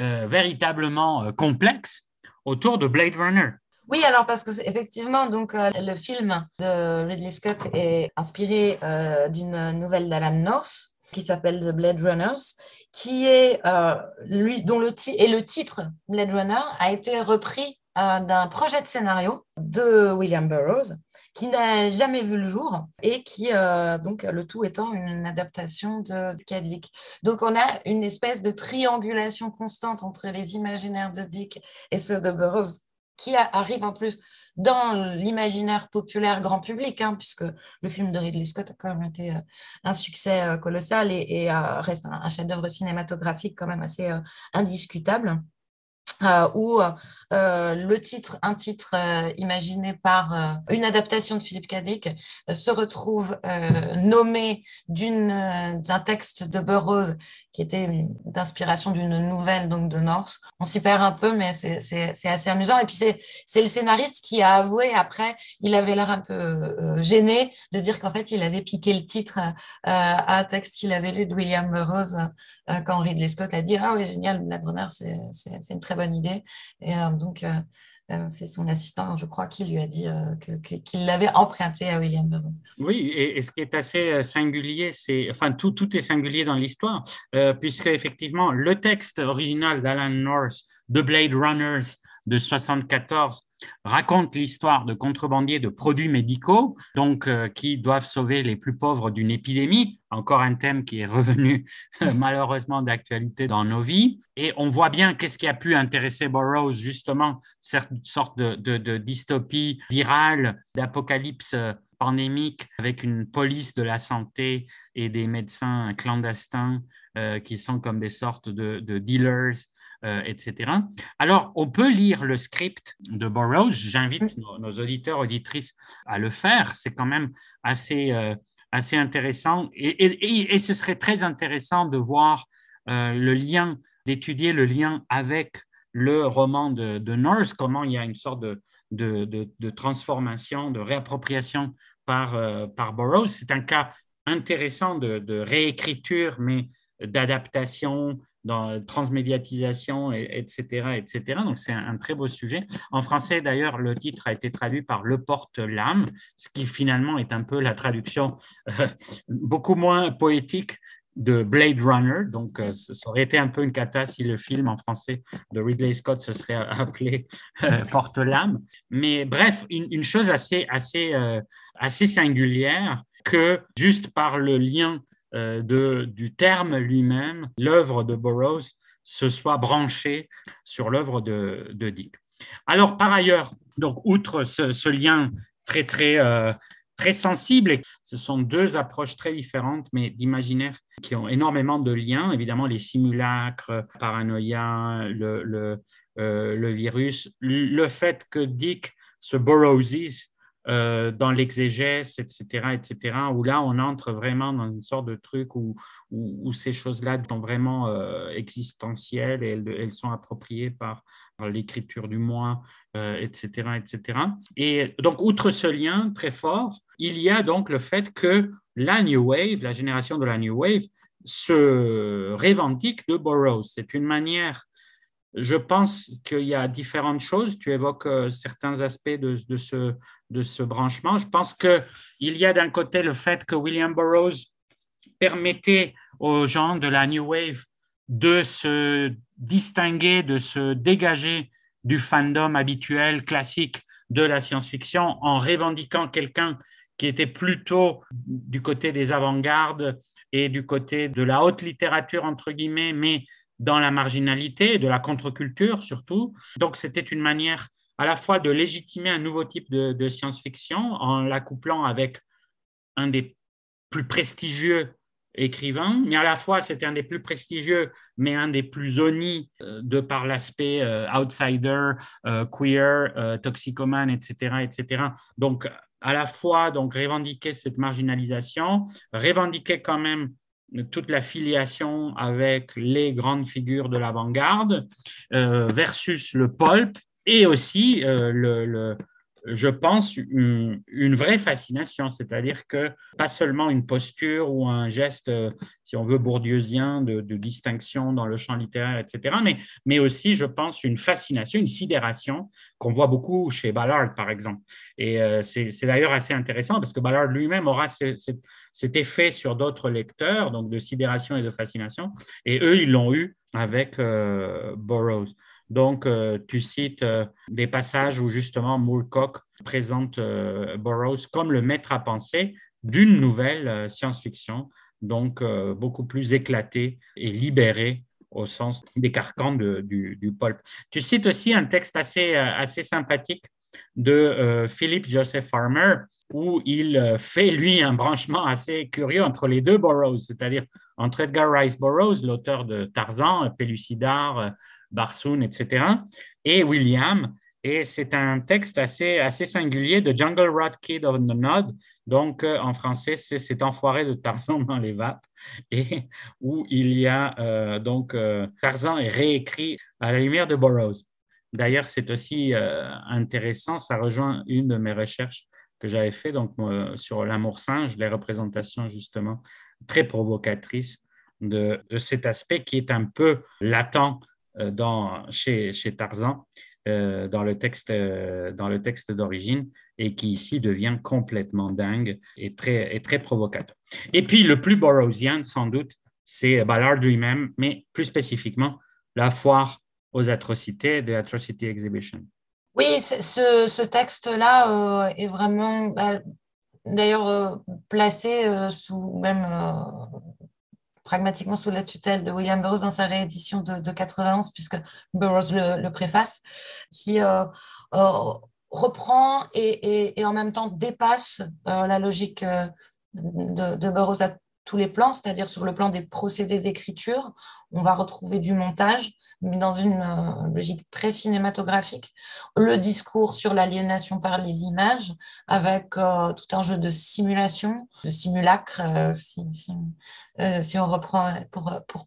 euh, véritablement euh, complexe autour de Blade Runner. Oui, alors parce que effectivement, donc euh, le film de Ridley Scott est inspiré d'une nouvelle d'Alan North qui s'appelle The Blade Runners, qui est euh, lui dont le et le titre Blade Runner a été repris euh, d'un projet de scénario de William Burroughs qui n'a jamais vu le jour et qui euh, donc le tout étant une adaptation de Dick. Donc on a une espèce de triangulation constante entre les imaginaires de Dick et ceux de Burroughs qui arrive en plus dans l'imaginaire populaire grand public, hein, puisque le film de Ridley Scott a quand même été euh, un succès euh, colossal et, euh, reste un, chef-d'œuvre cinématographique quand même assez indiscutable. Euh, où euh, le titre, un titre euh, imaginé par une adaptation de Philippe Cadic, se retrouve nommé d'un texte de Burroughs qui était d'inspiration d'une nouvelle donc de Norse. On s'y perd un peu, mais c'est assez amusant. Et puis c'est le scénariste qui a avoué après, il avait l'air un peu gêné de dire qu'en fait il avait piqué le titre à un texte qu'il avait lu de William Burroughs quand Ridley Scott a dit ah oui génial, la c'est une très bonne idée. Et euh, donc, euh, euh, c'est son assistant, je crois, qui lui a dit qu'il l'avait emprunté à William Burroughs. Oui, et, ce qui est assez singulier, c'est, enfin, tout, tout est singulier dans l'histoire, puisque effectivement, le texte original d'Alan North de Blade Runners de 74 raconte l'histoire de contrebandiers de produits médicaux, donc euh, qui doivent sauver les plus pauvres d'une épidémie, encore un thème qui est revenu malheureusement d'actualité dans nos vies. Et on voit bien qu'est-ce qui a pu intéresser Burroughs, justement, cette sorte de, dystopie virale, d'apocalypse pandémique avec une police de la santé et des médecins clandestins euh, qui sont comme des sortes de dealers euh, etc. Alors, on peut lire le script de Burroughs. J'invite nos, auditeurs, auditrices à le faire. C'est quand même assez, euh, assez intéressant. Et, ce serait très intéressant de voir euh, le lien, d'étudier le lien avec le roman de, North, comment il y a une sorte de, de, transformation, de réappropriation par, par Burroughs. C'est un cas intéressant de, réécriture, mais d'adaptation, dans transmédiatisation, etc., etc. Donc, c'est un, très beau sujet. En français, d'ailleurs, le titre a été traduit par Le porte-l'âme, ce qui finalement est un peu la traduction euh, beaucoup moins poétique de Blade Runner. Donc, euh, ça aurait été un peu une cata si le film en français de Ridley Scott se serait appelé euh, Porte-l'âme. Mais bref, une, chose assez, assez, assez singulière que juste par le lien euh, de, du terme lui-même, l'œuvre de Burroughs se soit branchée sur l'œuvre de, Dick. Alors, par ailleurs, donc, outre ce, lien très, très, euh, très sensible, ce sont deux approches très différentes, mais d'imaginaire qui ont énormément de liens. Évidemment, les simulacres, paranoïa, le, le, euh, le virus, le fait que Dick se Burroughsise euh, dans l'exégèse, etc., etc., où là, on entre vraiment dans une sorte de truc où, ces choses-là sont vraiment euh, existentielles et elles, sont appropriées par, l'écriture du moi, etc., euh, etc. Et donc, outre ce lien très fort, il y a donc le fait que la New Wave, la génération de la New Wave, se revendique de Burroughs. C'est une manière je pense qu'il y a différentes choses. Tu évoques certains aspects de, de, ce, de ce branchement. Je pense qu'il y a d'un côté le fait que William Burroughs permettait aux gens de la New Wave de se distinguer, de se dégager du fandom habituel, classique de la science-fiction, en revendiquant quelqu'un qui était plutôt du côté des avant-gardes et du côté de la haute littérature, entre guillemets, mais dans la marginalité, de la contre-culture surtout. Donc c'était une manière à la fois de légitimer un nouveau type de, science-fiction en l'accouplant avec un des plus prestigieux écrivains, mais à la fois c'était un des plus prestigieux, mais un des plus honnis euh, de par l'aspect euh, outsider, euh, queer, toxicomane, etc., etc. Donc à la fois donc revendiquer cette marginalisation, revendiquer quand même toute la filiation avec les grandes figures de l'avant-garde versus le pulp et aussi, euh, le, je pense, une, vraie fascination, c'est-à-dire que pas seulement une posture ou un geste, euh, si on veut, bourdieusien de, distinction dans le champ littéraire, etc., mais, mais aussi, je pense, une fascination, une sidération qu'on voit beaucoup chez Ballard, par exemple. Et euh, c'est d'ailleurs assez intéressant parce que Ballard lui-même aura cet effet sur d'autres lecteurs, donc de sidération et de fascination, et eux, ils l'ont eu avec Burroughs. Donc, euh, tu cites euh, des passages où justement Moorcock présente euh, Burroughs comme le maître à penser d'une nouvelle science-fiction, donc beaucoup plus éclatée et libérée au sens des carcans du, du, pulp. Tu cites aussi un texte assez, assez sympathique de Philip Joseph Farmer, où il fait, lui, un branchement assez curieux entre les deux Burroughs, c'est-à-dire entre Edgar Rice Burroughs, l'auteur de Tarzan, Pellucidar, Barsoun, etc. Et William. Et c'est un texte assez, assez singulier de Jungle Rod Kid of the Nod. Donc, euh, en français, c'est cet enfoiré de Tarzan dans les vapes. Et où il y a euh, donc Tarzan est réécrit à la lumière de Burroughs. D'ailleurs, c'est aussi intéressant, ça rejoint une de mes recherches que j'avais fait donc, sur l'amour singe, les représentations justement très provocatrices de, cet aspect qui est un peu latent euh, dans, chez, chez Tarzan euh, dans le texte, euh, dans le texte d'origine et qui ici devient complètement dingue et très, et très provocateur. Et puis le plus Burroughsien, sans doute, c'est Ballard lui-même, mais plus spécifiquement la foire aux atrocités de Atrocity Exhibition. Oui, ce, ce texte-là est vraiment, bah, d'ailleurs, placé sous même pragmatiquement sous la tutelle de William Burroughs dans sa réédition de, de 91, puisque Burroughs le, préface, qui euh, euh, reprend et, en même temps dépasse euh, la logique de Burroughs à tous les plans, c'est-à-dire sur le plan des procédés d'écriture, on va retrouver du montage, mais dans une euh, logique très cinématographique. Le discours sur l'aliénation par les images, avec euh, tout un jeu de simulation, de simulacre, euh, si, on reprend pour, pour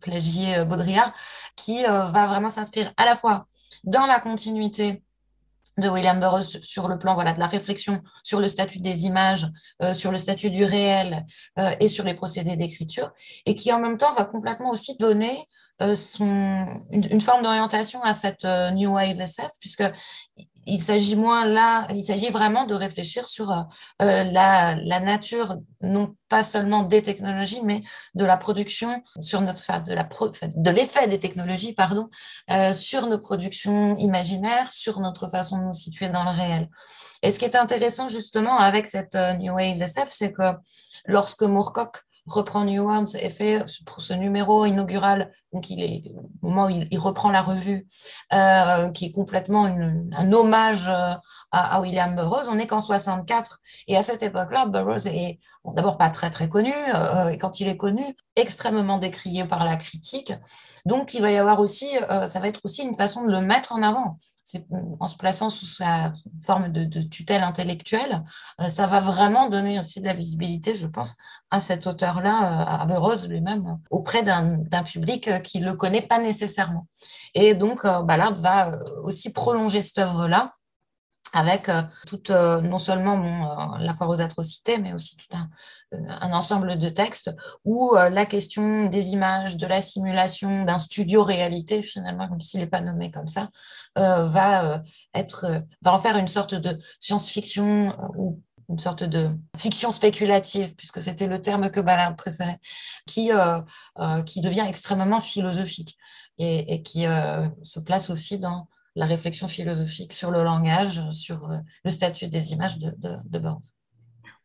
plagier Baudrillard, qui va vraiment s'inscrire à la fois dans la continuité de William Burroughs sur le plan voilà, de la réflexion sur le statut des images, sur le statut du réel et sur les procédés d'écriture, et qui en même temps va complètement aussi donner euh, une, forme d'orientation à cette euh, New Wave SF, puisque il s'agit moins là, il s'agit vraiment de réfléchir sur euh, la, nature, non pas seulement des technologies, mais de la production sur notre, de la de l'effet des technologies, pardon, sur nos productions imaginaires, sur notre façon de nous situer dans le réel. Et ce qui est intéressant justement avec cette New Wave SF, c'est que lorsque Moorcock reprend New Worlds et fait pour ce numéro inaugural, donc il est au moment où il, reprend la revue, euh, qui est complètement un hommage euh, à, William Burroughs. On n'est qu'en 64 et à cette époque-là, Burroughs est d'abord pas très très connu euh, et quand il est connu, extrêmement décrié par la critique. Donc il va y avoir aussi, ça va être aussi une façon de le mettre en avant en se plaçant sous sa forme de, tutelle intellectuelle, euh, ça va vraiment donner aussi de la visibilité, je pense, à cet auteur-là, euh, à Burroughs lui-même, auprès d'un public euh, qui ne le connaît pas nécessairement. Et donc, Ballard va aussi prolonger cette œuvre-là avec euh, toute, euh, non seulement euh, la foire aux atrocités, mais aussi tout un, ensemble de textes où la question des images, de la simulation, d'un studio réalité, finalement, même s'il n'est pas nommé comme ça, va, être, va en faire une sorte de science-fiction ou une sorte de fiction spéculative, puisque c'était le terme que Ballard préférait, qui, qui devient extrêmement philosophique et qui se place aussi dans la réflexion philosophique sur le langage, sur euh, le statut des images de, de, Burns.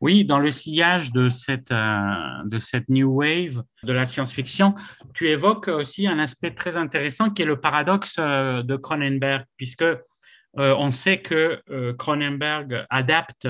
Oui, dans le sillage de cette, euh, de cette new wave de la science-fiction, tu évoques aussi un aspect très intéressant qui est le paradoxe euh, de Cronenberg, puisque on sait que Cronenberg adapte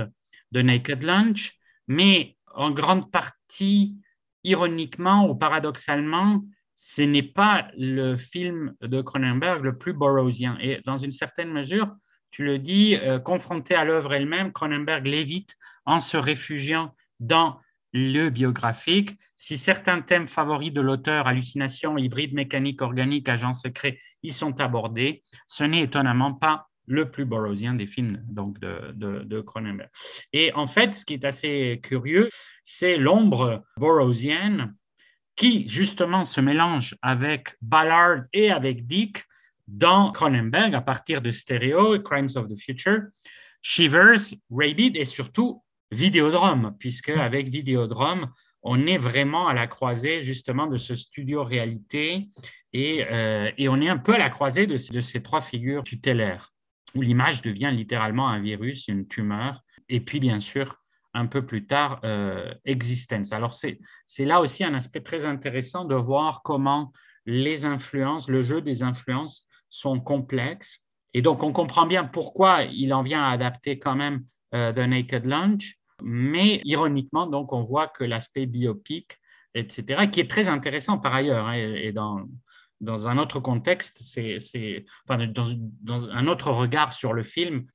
The Naked Lunch, mais en grande partie, ironiquement ou paradoxalement, ce n'est pas le film de Cronenberg le plus Burroughsien. Et dans une certaine mesure, tu le dis, euh, confronté à l'œuvre elle-même, Cronenberg l'évite en se réfugiant dans le biographique. Si certains thèmes favoris de l'auteur, hallucination, hybride mécanique, organique, agent secret, y sont abordés, ce n'est étonnamment pas le plus Burroughsien des films donc de, de, Cronenberg. Et en fait, ce qui est assez curieux, c'est l'ombre burroughsienne qui justement se mélange avec Ballard et avec Dick dans Cronenberg à partir de Stereo, Crimes of the Future, Shivers, Rabid et surtout Vidéodrome, puisque avec Vidéodrome, on est vraiment à la croisée justement de ce studio réalité et, euh, et on est un peu à la croisée de, de ces trois figures tutélaires, où l'image devient littéralement un virus, une tumeur, et puis bien sûr un peu plus tard euh, Existence. Alors c'est là aussi un aspect très intéressant de voir comment les influences, le jeu des influences sont complexes. Et donc on comprend bien pourquoi il en vient à adapter quand même euh, The Naked Lunch, mais ironiquement, donc on voit que l'aspect biopic, etc., qui est très intéressant par ailleurs, hein, et, dans, dans un autre contexte, c'est, enfin, dans, un autre regard sur le film,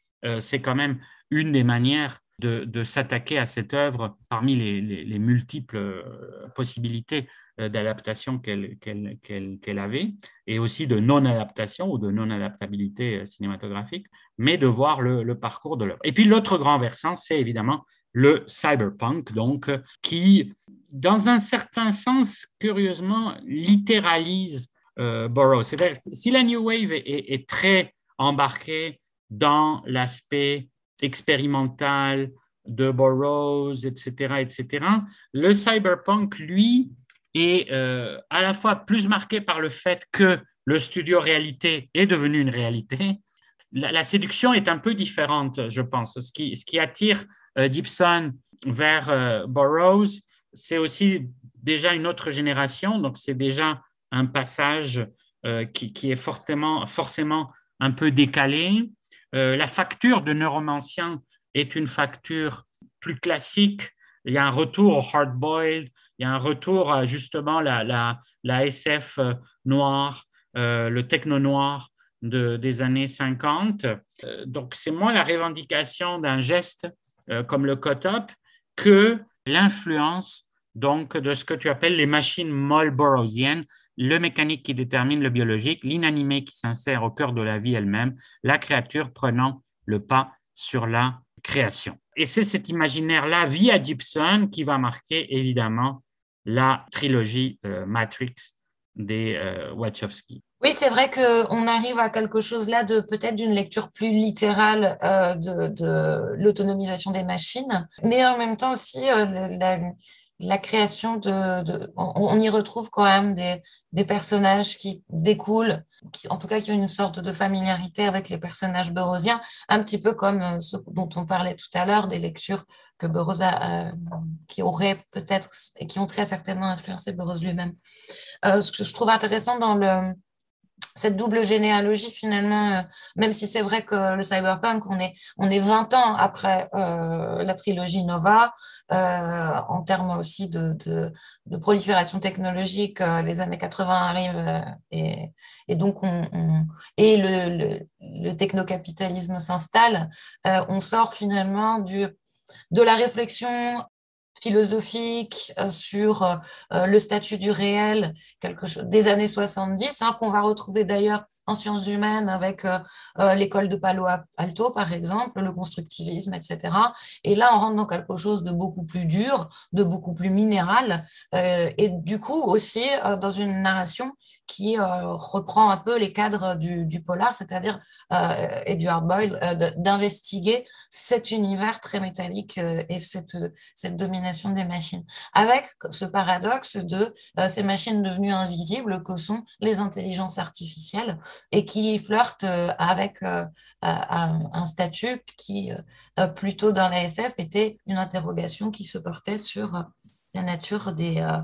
c'est quand même une des manières de, s'attaquer à cette œuvre parmi les, multiples euh, possibilités euh, d'adaptation qu'elle avait, et aussi de non-adaptation ou de non-adaptabilité euh, cinématographique, mais de voir le, parcours de l'œuvre. Et puis l'autre grand versant, c'est évidemment le cyberpunk, donc, qui, dans un certain sens, curieusement, littéralise Burroughs. C'est-à-dire, si la New Wave est très embarquée dans l'aspect expérimental de Burroughs, etc., etc. Le cyberpunk, lui, est euh, à la fois plus marqué par le fait que le studio réalité est devenu une réalité. La, séduction est un peu différente, je pense. Ce qui, ce qui attire euh, Gibson vers euh, Burroughs, c'est aussi déjà une autre génération, donc c'est déjà un passage qui, qui, est fortement, forcément un peu décalé. Euh, la facture de neuromancien est une facture plus classique. Il y a un retour au hard-boiled, il y a un retour à justement la, la, SF euh, noire, euh, le techno noir des années 50. donc, c'est moins la revendication d'un geste comme le cut-up que l'influence donc de ce que tu appelles les machines Marlborosiennes, le mécanique qui détermine le biologique, l'inanimé qui s'insère au cœur de la vie elle-même, la créature prenant le pas sur la création. Et c'est cet imaginaire-là, via Gibson, qui va marquer évidemment la trilogie euh, Matrix des euh, Wachowski. Oui, c'est vrai qu'on arrive à quelque chose là de peut-être d'une lecture plus littérale euh, de, l'autonomisation des machines, mais en même temps aussi la création de, on, y retrouve quand même des, personnages qui découlent, qui, en tout cas qui ont une sorte de familiarité avec les personnages burroughsiens, un petit peu comme euh, ce dont on parlait tout à l'heure des lectures que Burroughs a, euh, qui auraient peut-être et qui ont très certainement influencé Burroughs lui-même. Euh, ce que je trouve intéressant dans le, cette double généalogie finalement, même si c'est vrai que le cyberpunk, on est, on est 20 ans après la trilogie Nova, en termes aussi de, prolifération technologique, euh, les années 80 arrivent euh, et, donc on, et le, technocapitalisme s'installe, on sort finalement du, de la réflexion philosophique euh, sur euh, euh, le statut du réel quelque chose, des années 70, hein, qu'on va retrouver d'ailleurs en sciences humaines avec l'école de Palo Alto, par exemple, le constructivisme, etc. Et là, on rentre dans quelque chose de beaucoup plus dur, de beaucoup plus minéral, et du coup aussi dans une narration qui euh, reprend un peu les cadres du, polar, c'est-à-dire, euh, et du euh, d'investiguer cet univers très métallique et cette, domination des machines. Avec ce paradoxe de ces machines devenues invisibles que sont les intelligences artificielles et qui flirtent avec un statut qui, plutôt dans la SF, était une interrogation qui se portait sur la nature de euh,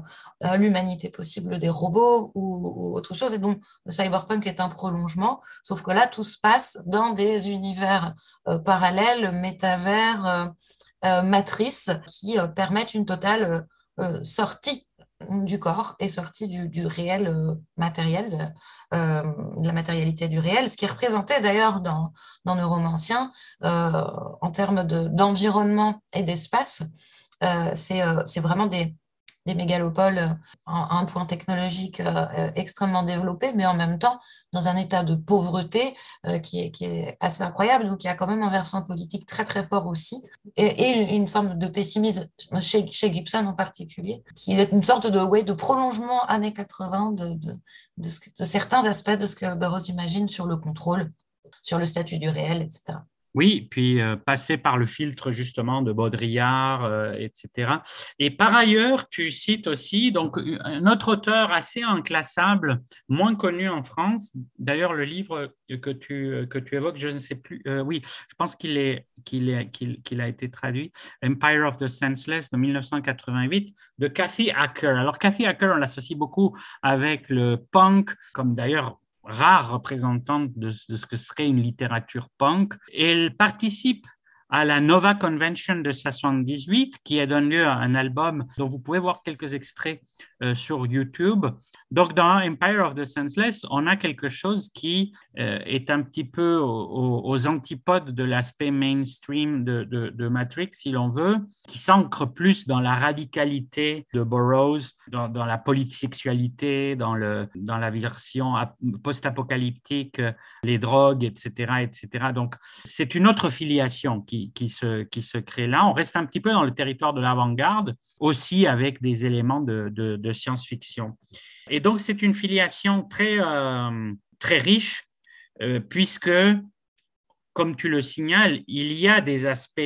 euh, l'humanité possible des robots ou, autre chose. Et donc, le cyberpunk est un prolongement, sauf que là, tout se passe dans des univers euh, parallèles, métavers, matrices, qui permettent une totale sortie du corps et sortie du, réel matériel, de la matérialité du réel, ce qui est représenté d'ailleurs dans, dans Neuromancien en termes d'environnement et d'espace. Euh, euh, c'est vraiment des, mégalopoles à euh, un point technologique extrêmement développé, mais en même temps dans un état de pauvreté qui, est, assez incroyable, donc il y a quand même un versant politique très très fort aussi, et, une, forme de pessimisme chez, Gibson en particulier, qui est une sorte de, ouais, de prolongement années 80 de, de certains aspects de ce que Burroughs imagine sur le contrôle, sur le statut du réel, etc. Oui, puis euh, passer par le filtre justement de Baudrillard, euh, etc. Et par ailleurs, tu cites aussi donc un autre auteur assez inclassable, moins connu en France. D'ailleurs, le livre que tu, que tu évoques, je ne sais plus. Euh, oui, je pense qu'il est, qu'il est, qu'il, a été traduit. Empire of the Senseless de 1988 de Kathy Acker. Alors Kathy Acker, on l'associe beaucoup avec le punk, comme d'ailleurs rare représentante de, ce que serait une littérature punk. Elle participe à la Nova Convention de 78, qui a donné lieu à un album dont vous pouvez voir quelques extraits euh, sur YouTube, Donc, dans Empire of the Senseless, on a quelque chose qui euh, est un petit peu aux, antipodes de l'aspect mainstream de, Matrix, si l'on veut, qui s'ancre plus dans la radicalité de Burroughs, dans, la polysexualité, dans, la version post-apocalyptique, les drogues, etc. etc. Donc, c'est une autre filiation qui, se, crée là. On reste un petit peu dans le territoire de l'avant-garde, aussi avec des éléments de science-fiction. Et donc, c'est une filiation très, euh, très riche, euh, puisque, comme tu le signales, il y a des aspects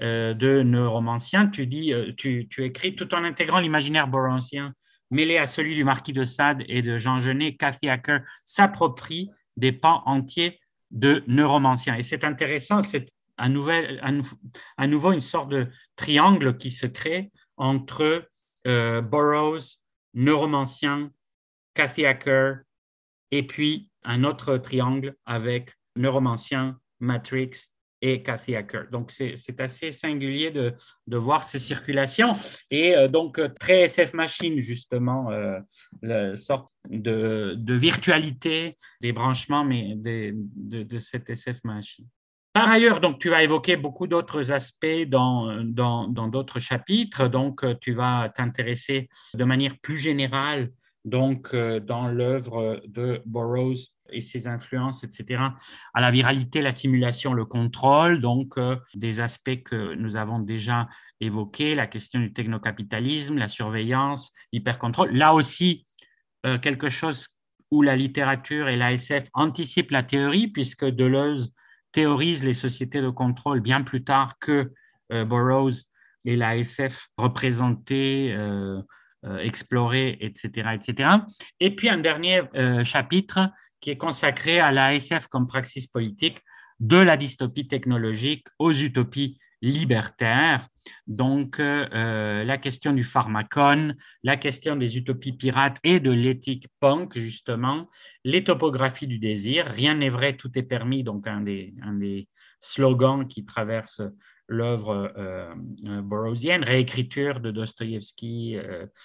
euh, de neuromancien. Tu, dis, tu, écris tout en intégrant l'imaginaire boronsien mêlé à celui du marquis de Sade et de Jean Genet, Cathy Hacker s'approprie des pans entiers de neuromancien. Et c'est intéressant, c'est à, à, nouveau une sorte de triangle qui se crée entre Burroughs, neuromancien, Cathy Hacker, et puis un autre triangle avec neuromancien, Matrix et Cathy Hacker. Donc, c'est assez singulier de, voir ces circulations. Et euh, donc, très SF Machine, justement, euh, la sorte de, de, virtualité des branchements mais de, de, cette SF Machine. Par ailleurs, donc, tu vas évoquer beaucoup d'autres aspects dans d'autres chapitres. Donc, tu vas t'intéresser de manière plus générale, donc, euh, dans l'œuvre de Burroughs et ses influences, etc., à la viralité, la simulation, le contrôle, donc euh, des aspects que nous avons déjà évoqués, la question du technocapitalisme, la surveillance, l'hypercontrôle. Là aussi, euh, quelque chose où la littérature et l'ASF anticipent la théorie, puisque Deleuze théorise les sociétés de contrôle bien plus tard que euh, Burroughs et la SF représentés, euh, euh, explorés, etc., etc. Et puis un dernier chapitre qui est consacré à la SF comme praxis politique, de la dystopie technologique aux utopies libertaire. Donc, euh, euh, la question du pharmacone, la question des utopies pirates et de l'éthique punk, justement, les topographies du désir. Rien n'est vrai, tout est permis. Donc, un des, slogans qui traverse l'œuvre euh, borosienne, réécriture de Dostoïevski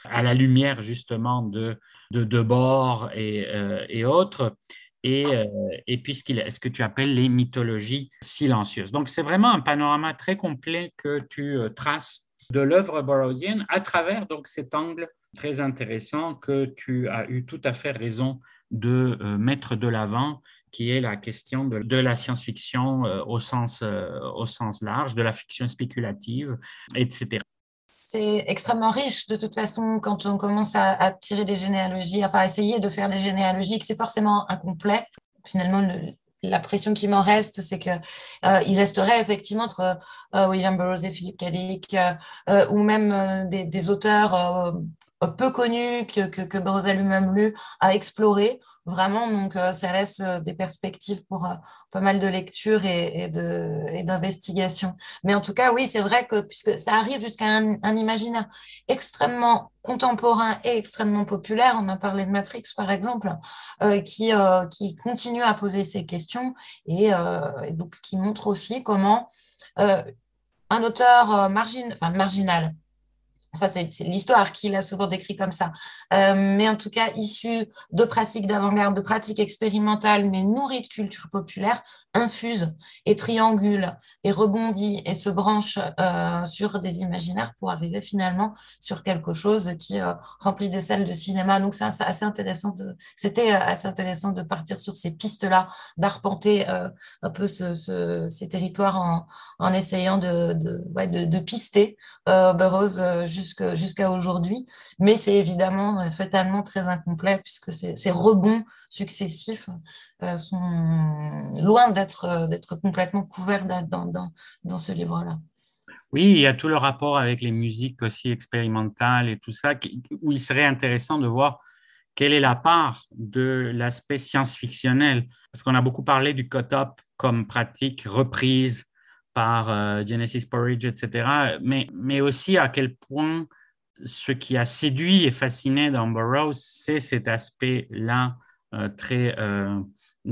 à la lumière, justement, de, de Debord et, et autres et, euh, et puis ce, que tu appelles les mythologies silencieuses. Donc c'est vraiment un panorama très complet que tu euh, traces de l'œuvre borrowsienne à travers donc cet angle très intéressant que tu as eu tout à fait raison de euh, mettre de l'avant, qui est la question de, la science-fiction au sens large, de la fiction spéculative, etc c'est extrêmement riche de toute façon quand on commence à, tirer des généalogies, enfin à essayer de faire des généalogies, que c'est forcément incomplet. Finalement, la pression qui m'en reste, c'est que euh, il resterait effectivement entre euh, William Burroughs et Philippe Cadic, euh, ou même des, auteurs peu connu que, que, que a lui-même lu, à explorer vraiment. Donc, euh, ça laisse euh, des perspectives pour euh, pas mal de lectures et, et d'investigations. Mais en tout cas, oui, c'est vrai que puisque ça arrive jusqu'à un, imaginaire extrêmement contemporain et extrêmement populaire, on a parlé de Matrix par exemple, qui, qui continue à poser ces questions et, donc qui montre aussi comment un auteur enfin, marginal, ça, c'est l'histoire qu'il a souvent décrit comme ça. Euh, mais en tout cas, issu de pratiques d'avant-garde, de pratiques expérimentales, mais nourries de culture populaire, infuse et triangule et rebondit et se branche euh, sur des imaginaires pour arriver finalement sur quelque chose qui euh, remplit des salles de cinéma. Donc, c'est assez intéressant c'était assez intéressant de partir sur ces pistes-là, d'arpenter un peu ces territoires en, essayant de, de pister Burroughs jusqu'à aujourd'hui. Mais c'est évidemment euh, fatalement très incomplet puisque ces rebonds successifs euh, sont loin d'être euh, complètement couverts dans, dans, dans ce livre-là. Oui, il y a tout le rapport avec les musiques aussi expérimentales et tout ça, où il serait intéressant de voir quelle est la part de l'aspect science-fictionnel. Parce qu'on a beaucoup parlé du cut-up comme pratique reprise par euh, Genesis Porridge, etc. Mais, mais aussi à quel point ce qui a séduit et fasciné dans Burroughs, c'est cet aspect-là euh, très, euh,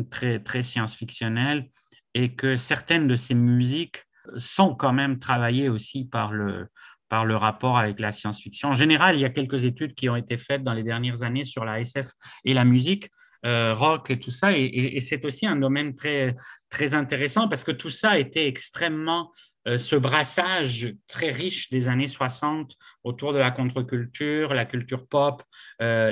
très, très science-fictionnel et que certaines de ces musiques sont quand même travaillées aussi par le, par le rapport avec la science-fiction. En général, il y a quelques études qui ont été faites dans les dernières années sur la SF et la musique, rock et tout ça, et, c'est aussi un domaine très, très intéressant parce que tout ça été extrêmement euh, ce brassage très riche des années 60 autour de la contre-culture, la culture pop, euh,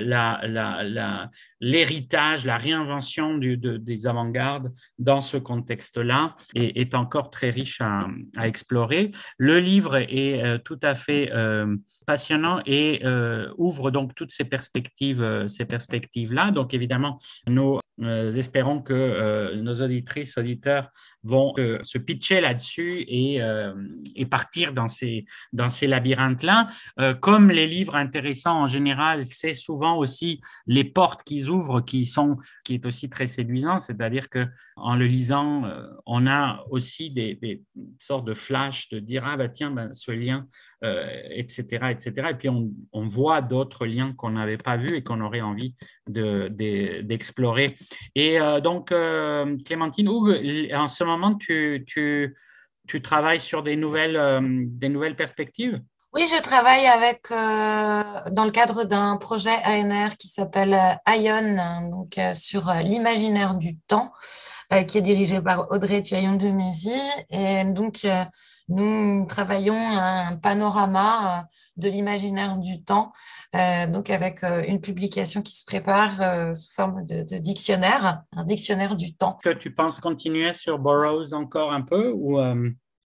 l'héritage, la, réinvention des avant-gardes dans ce contexte-là est, encore très riche à, explorer. Le livre est euh, tout à fait passionnant et ouvre donc toutes ces perspectives, ces perspectives-là. Donc évidemment, nous espérons que nos auditrices, auditeurs vont se pitcher là-dessus et, partir dans ces, dans ces labyrinthes-là. Euh, comme les livres intéressants en général, c'est souvent aussi les portes qu'ils ouvrent qui sont, qui est aussi très séduisant. C'est-à-dire que en le lisant, euh, on a aussi des, sortes de flashs de dire ah bah tiens ben, ce lien, etc., euh, etc. Et puis on, voit d'autres liens qu'on n'avait pas vus et qu'on aurait envie d'explorer. et donc Clémentine, en ce moment tu, tu, tu travailles sur des nouvelles, des nouvelles perspectives? Oui, je travaille avec, euh, dans le cadre d'un projet ANR qui s'appelle euh, ION, donc, euh, sur l'imaginaire du temps, qui est dirigé par Audrey Tuaillon de. Et donc, nous travaillons un panorama de l'imaginaire du temps, donc avec une publication qui se prépare sous forme de, de, dictionnaire, un dictionnaire du temps. Que tu penses continuer sur Burroughs encore un peu ou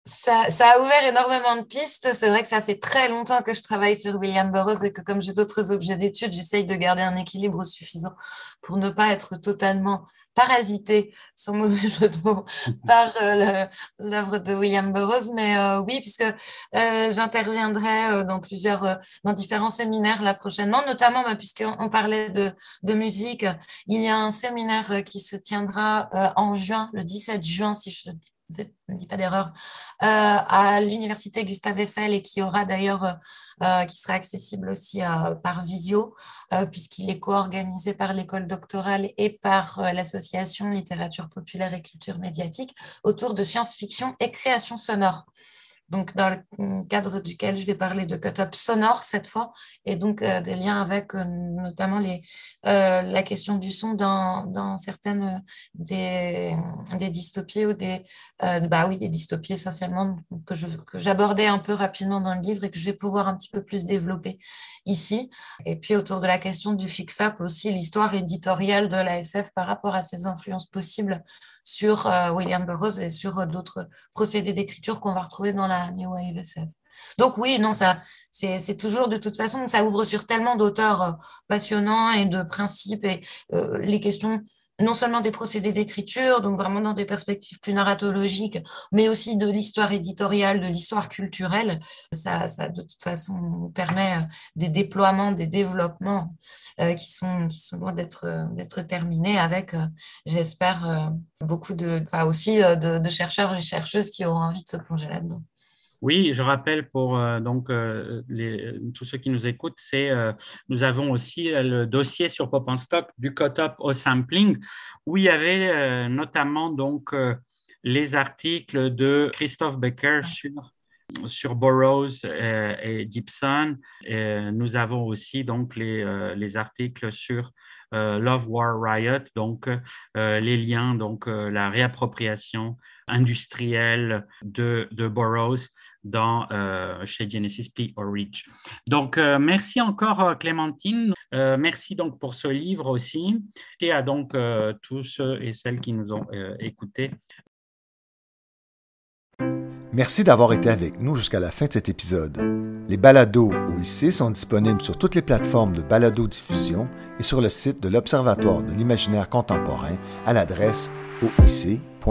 ça, a ouvert énormément de pistes. C'est vrai que ça fait très longtemps que je travaille sur William Burroughs et que comme j'ai d'autres objets d'études, j'essaye de garder un équilibre suffisant pour ne pas être totalement parasité, sans mauvais jeu de mots, par euh, l'œuvre de William Burroughs. Mais euh, oui, puisque euh, j'interviendrai dans plusieurs, dans différents séminaires là prochainement, notamment bah, puisqu'on parlait de, de, musique. Il y a un séminaire qui se tiendra en juin, le 17 juin, si je ne dis pas d'erreur, euh, à l'université Gustave Eiffel et qui aura d'ailleurs, euh, euh, qui sera accessible aussi par visio, puisqu'il est co-organisé par l'école doctorale et par l'association littérature populaire et culture médiatique autour de science-fiction et création sonore donc dans le cadre duquel je vais parler de cut-up sonore cette fois, et donc euh, des liens avec euh, notamment les, euh, la question du son dans, dans certaines des, des, dystopies ou des, bah oui, des dystopies essentiellement que j'abordais un peu rapidement dans le livre et que je vais pouvoir un petit peu plus développer ici. Et puis autour de la question du fix-up aussi, l'histoire éditoriale de la SF par rapport à ses influences possibles sur William Burroughs et sur d'autres procédés d'écriture qu'on va retrouver dans la Donc oui, non, ça, c'est toujours de toute façon, ça ouvre sur tellement d'auteurs passionnants et de principes et les questions non seulement des procédés d'écriture, donc vraiment dans des perspectives plus narratologiques, mais aussi de l'histoire éditoriale, de l'histoire culturelle. Ça, ça, de toute façon, permet euh, des déploiements, des développements euh, qui, sont, loin d'être terminés avec, euh, j'espère, beaucoup de, enfin aussi de chercheurs et chercheuses qui auront envie de se plonger là-dedans. Oui, je rappelle pour euh, donc euh, tous ceux qui nous écoutent, c'est euh, nous avons aussi le dossier sur Pop en Stock du cut-up au sampling où il y avait notamment donc les articles de Christophe Becker sur sur Burroughs et, Gibson. nous avons aussi donc les, les articles sur Love War Riot, donc les liens, donc la réappropriation industrielle de, de Burroughs dans, euh, chez Genesis P. Orridge. Donc, euh, merci encore euh, Clémentine. merci donc pour ce livre aussi et à donc tous ceux et celles qui nous ont écoutés. Merci d'avoir été avec nous jusqu'à la fin de cet épisode. Les balados OIC sont disponibles sur toutes les plateformes de balado-diffusion et sur le site de l'Observatoire de l'imaginaire contemporain à l'adresse oic.ucam.ca.